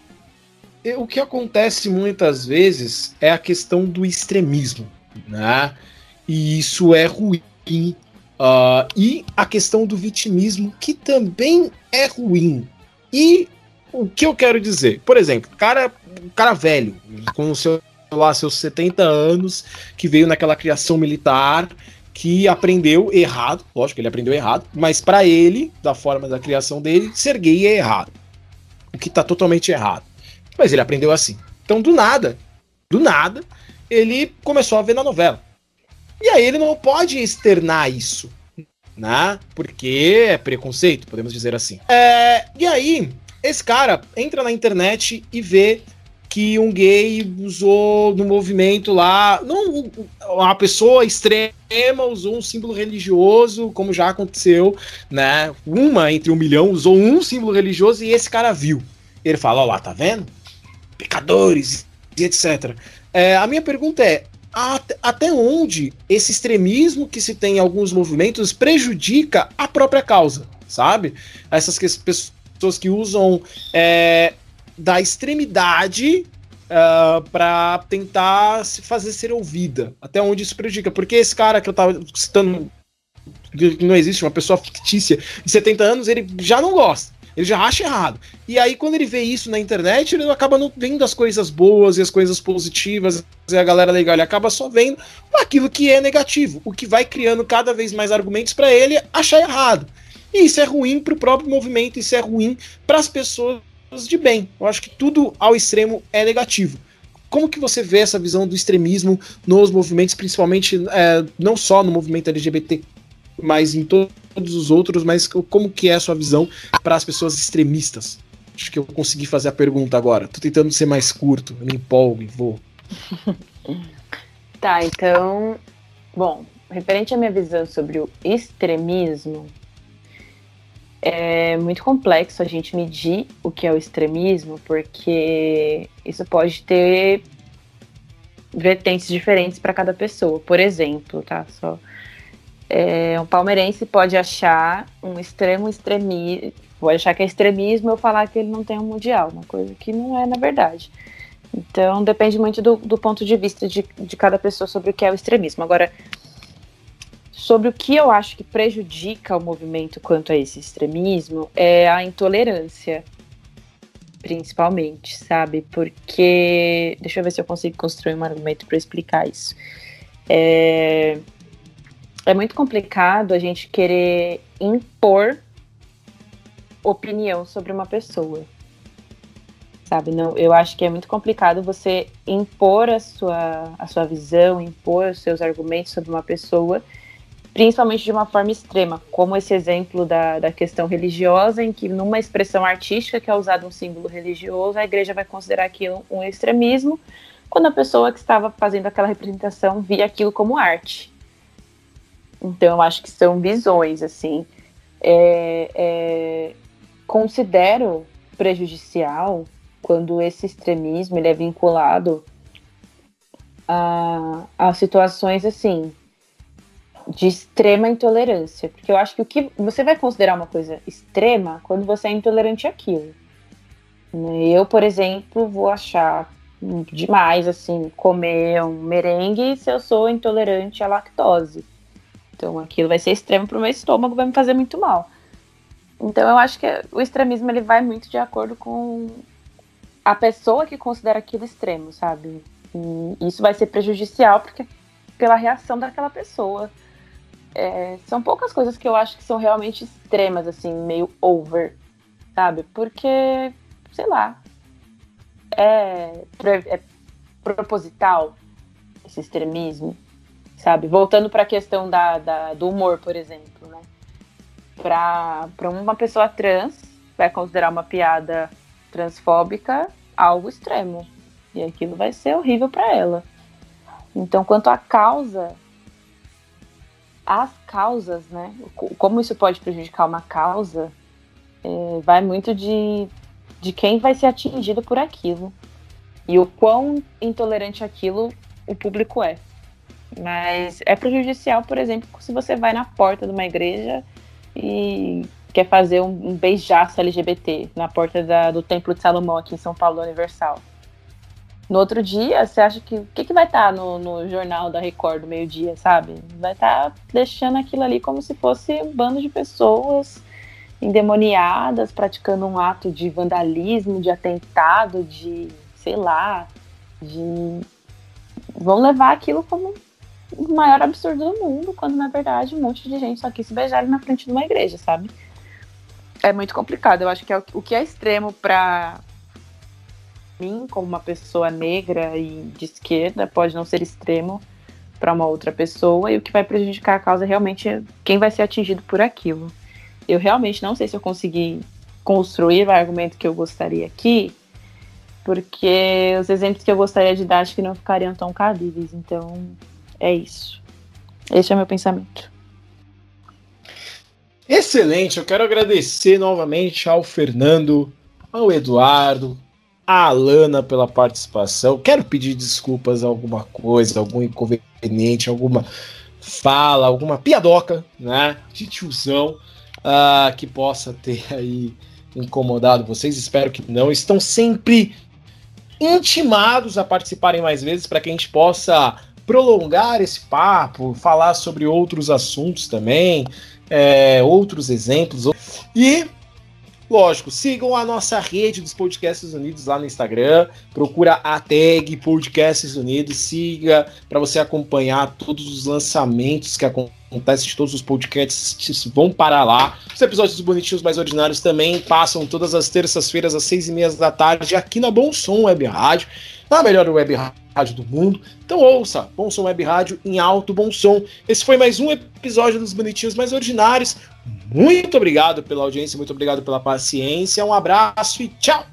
Speaker 1: o que acontece muitas vezes é a questão do extremismo, né? E isso é ruim. Uh, e a questão do vitimismo, que também é ruim. E o que eu quero dizer? Por exemplo, cara, cara velho, com seu lá seus 70 anos, que veio naquela criação militar, que aprendeu errado, lógico que ele aprendeu errado, mas para ele, da forma da criação dele, ser gay é errado. O que tá totalmente errado. Mas ele aprendeu assim. Então, do nada, do nada, ele começou a ver na novela. E aí ele não pode externar isso, né? Porque é preconceito, podemos dizer assim. É, e aí, esse cara entra na internet e vê que um gay usou no movimento lá, não uma pessoa extrema usou um símbolo religioso, como já aconteceu, né? Uma entre um milhão usou um símbolo religioso e esse cara viu. Ele fala, ó lá, tá vendo? Pecadores e etc. É, a minha pergunta é, até onde esse extremismo que se tem em alguns movimentos prejudica a própria causa, sabe? Essas pessoas pessoas que usam é, da extremidade uh, é, para tentar se fazer ser ouvida. Até onde isso prejudica. Porque esse cara que eu tava citando, que não existe, uma pessoa fictícia de 70 anos, ele já não gosta. Ele já acha errado. E aí, quando ele vê isso na internet, ele acaba não vendo as coisas boas e as coisas positivas e a galera legal. Ele acaba só vendo aquilo que é negativo, o que vai criando cada vez mais argumentos para ele achar errado. E isso é ruim para o próprio movimento, isso é ruim para as pessoas de bem. Eu acho que tudo ao extremo é negativo. Como que você vê essa visão do extremismo nos movimentos, principalmente é, não só no movimento LGBT, mas em to todos os outros, mas como que é a sua visão para as pessoas extremistas? Acho que eu consegui fazer a pergunta agora. Tô tentando ser mais curto, me empolgo e vou.
Speaker 3: tá, então, bom, referente à minha visão sobre o extremismo, é muito complexo a gente medir o que é o extremismo, porque isso pode ter vertentes diferentes para cada pessoa. Por exemplo, tá? Só é, um palmeirense pode achar um extremo extremismo, pode achar que é extremismo eu falar que ele não tem um mundial, uma coisa que não é na verdade. Então depende muito do, do ponto de vista de, de cada pessoa sobre o que é o extremismo. Agora, sobre o que eu acho que prejudica o movimento quanto a esse extremismo é a intolerância, principalmente, sabe? Porque. Deixa eu ver se eu consigo construir um argumento para explicar isso. É, é muito complicado a gente querer impor opinião sobre uma pessoa. Sabe, não, eu acho que é muito complicado você impor a sua, a sua visão, impor os seus argumentos sobre uma pessoa principalmente de uma forma extrema, como esse exemplo da, da questão religiosa, em que numa expressão artística que é usado um símbolo religioso, a igreja vai considerar aquilo um extremismo, quando a pessoa que estava fazendo aquela representação via aquilo como arte. Então eu acho que são visões, assim. É, é, considero prejudicial quando esse extremismo ele é vinculado a, a situações assim de extrema intolerância, porque eu acho que o que você vai considerar uma coisa extrema quando você é intolerante àquilo. Eu, por exemplo, vou achar demais assim comer um merengue se eu sou intolerante à lactose. Então aquilo vai ser extremo para o meu estômago, vai me fazer muito mal. Então eu acho que o extremismo ele vai muito de acordo com a pessoa que considera aquilo extremo, sabe? E isso vai ser prejudicial porque pela reação daquela pessoa. É, são poucas coisas que eu acho que são realmente extremas, assim, meio over, sabe? Porque, sei lá, é, é proposital esse extremismo, sabe? Voltando para a questão da, da, do humor, por exemplo, né? Para uma pessoa trans, vai considerar uma piada transfóbica algo extremo. E aquilo vai ser horrível para ela. Então, quanto à causa, as causas, né? Como isso pode prejudicar uma causa, é, vai muito de, de quem vai ser atingido por aquilo. E o quão intolerante aquilo o público é. Mas é prejudicial, por exemplo, se você vai na porta de uma igreja e quer fazer um, um beijaço LGBT na porta da, do Templo de Salomão aqui em São Paulo Universal. No outro dia, você acha que o que, que vai estar tá no, no jornal da Record do meio-dia, sabe? Vai estar tá deixando aquilo ali como se fosse um bando de pessoas endemoniadas praticando um ato de vandalismo, de atentado, de sei lá, de vão levar aquilo como o maior absurdo do mundo, quando na verdade um monte de gente só quis se beijar na frente de uma igreja, sabe? É muito complicado. Eu acho que é o, o que é extremo para mim, como uma pessoa negra e de esquerda, pode não ser extremo para uma outra pessoa, e o que vai prejudicar a causa realmente é quem vai ser atingido por aquilo. Eu realmente não sei se eu consegui construir o argumento que eu gostaria aqui, porque os exemplos que eu gostaria de dar acho que não ficariam tão cabíveis. Então, é isso. Esse é o meu pensamento.
Speaker 1: Excelente, eu quero agradecer novamente ao Fernando, ao Eduardo, à Alana pela participação. Quero pedir desculpas a alguma coisa, algum inconveniente, alguma fala, alguma piadoca, né, de tiozão uh, que possa ter aí incomodado vocês. Espero que não. Estão sempre intimados a participarem mais vezes para que a gente possa prolongar esse papo, falar sobre outros assuntos também, é, outros exemplos. E, lógico, sigam a nossa rede dos Podcasts Unidos lá no Instagram. Procura a tag Podcasts Unidos, siga para você acompanhar todos os lançamentos que acontecem todos os podcasts vão para lá. Os episódios Bonitinhos Mais Ordinários também passam todas as terças-feiras às seis e meia da tarde aqui na Bom Som Web Rádio na melhor web rádio do mundo. Então ouça, Bom Som Web Rádio em alto bom som. Esse foi mais um episódio dos Bonitinhos Mais Ordinários. Muito obrigado pela audiência, muito obrigado pela paciência. Um abraço e tchau!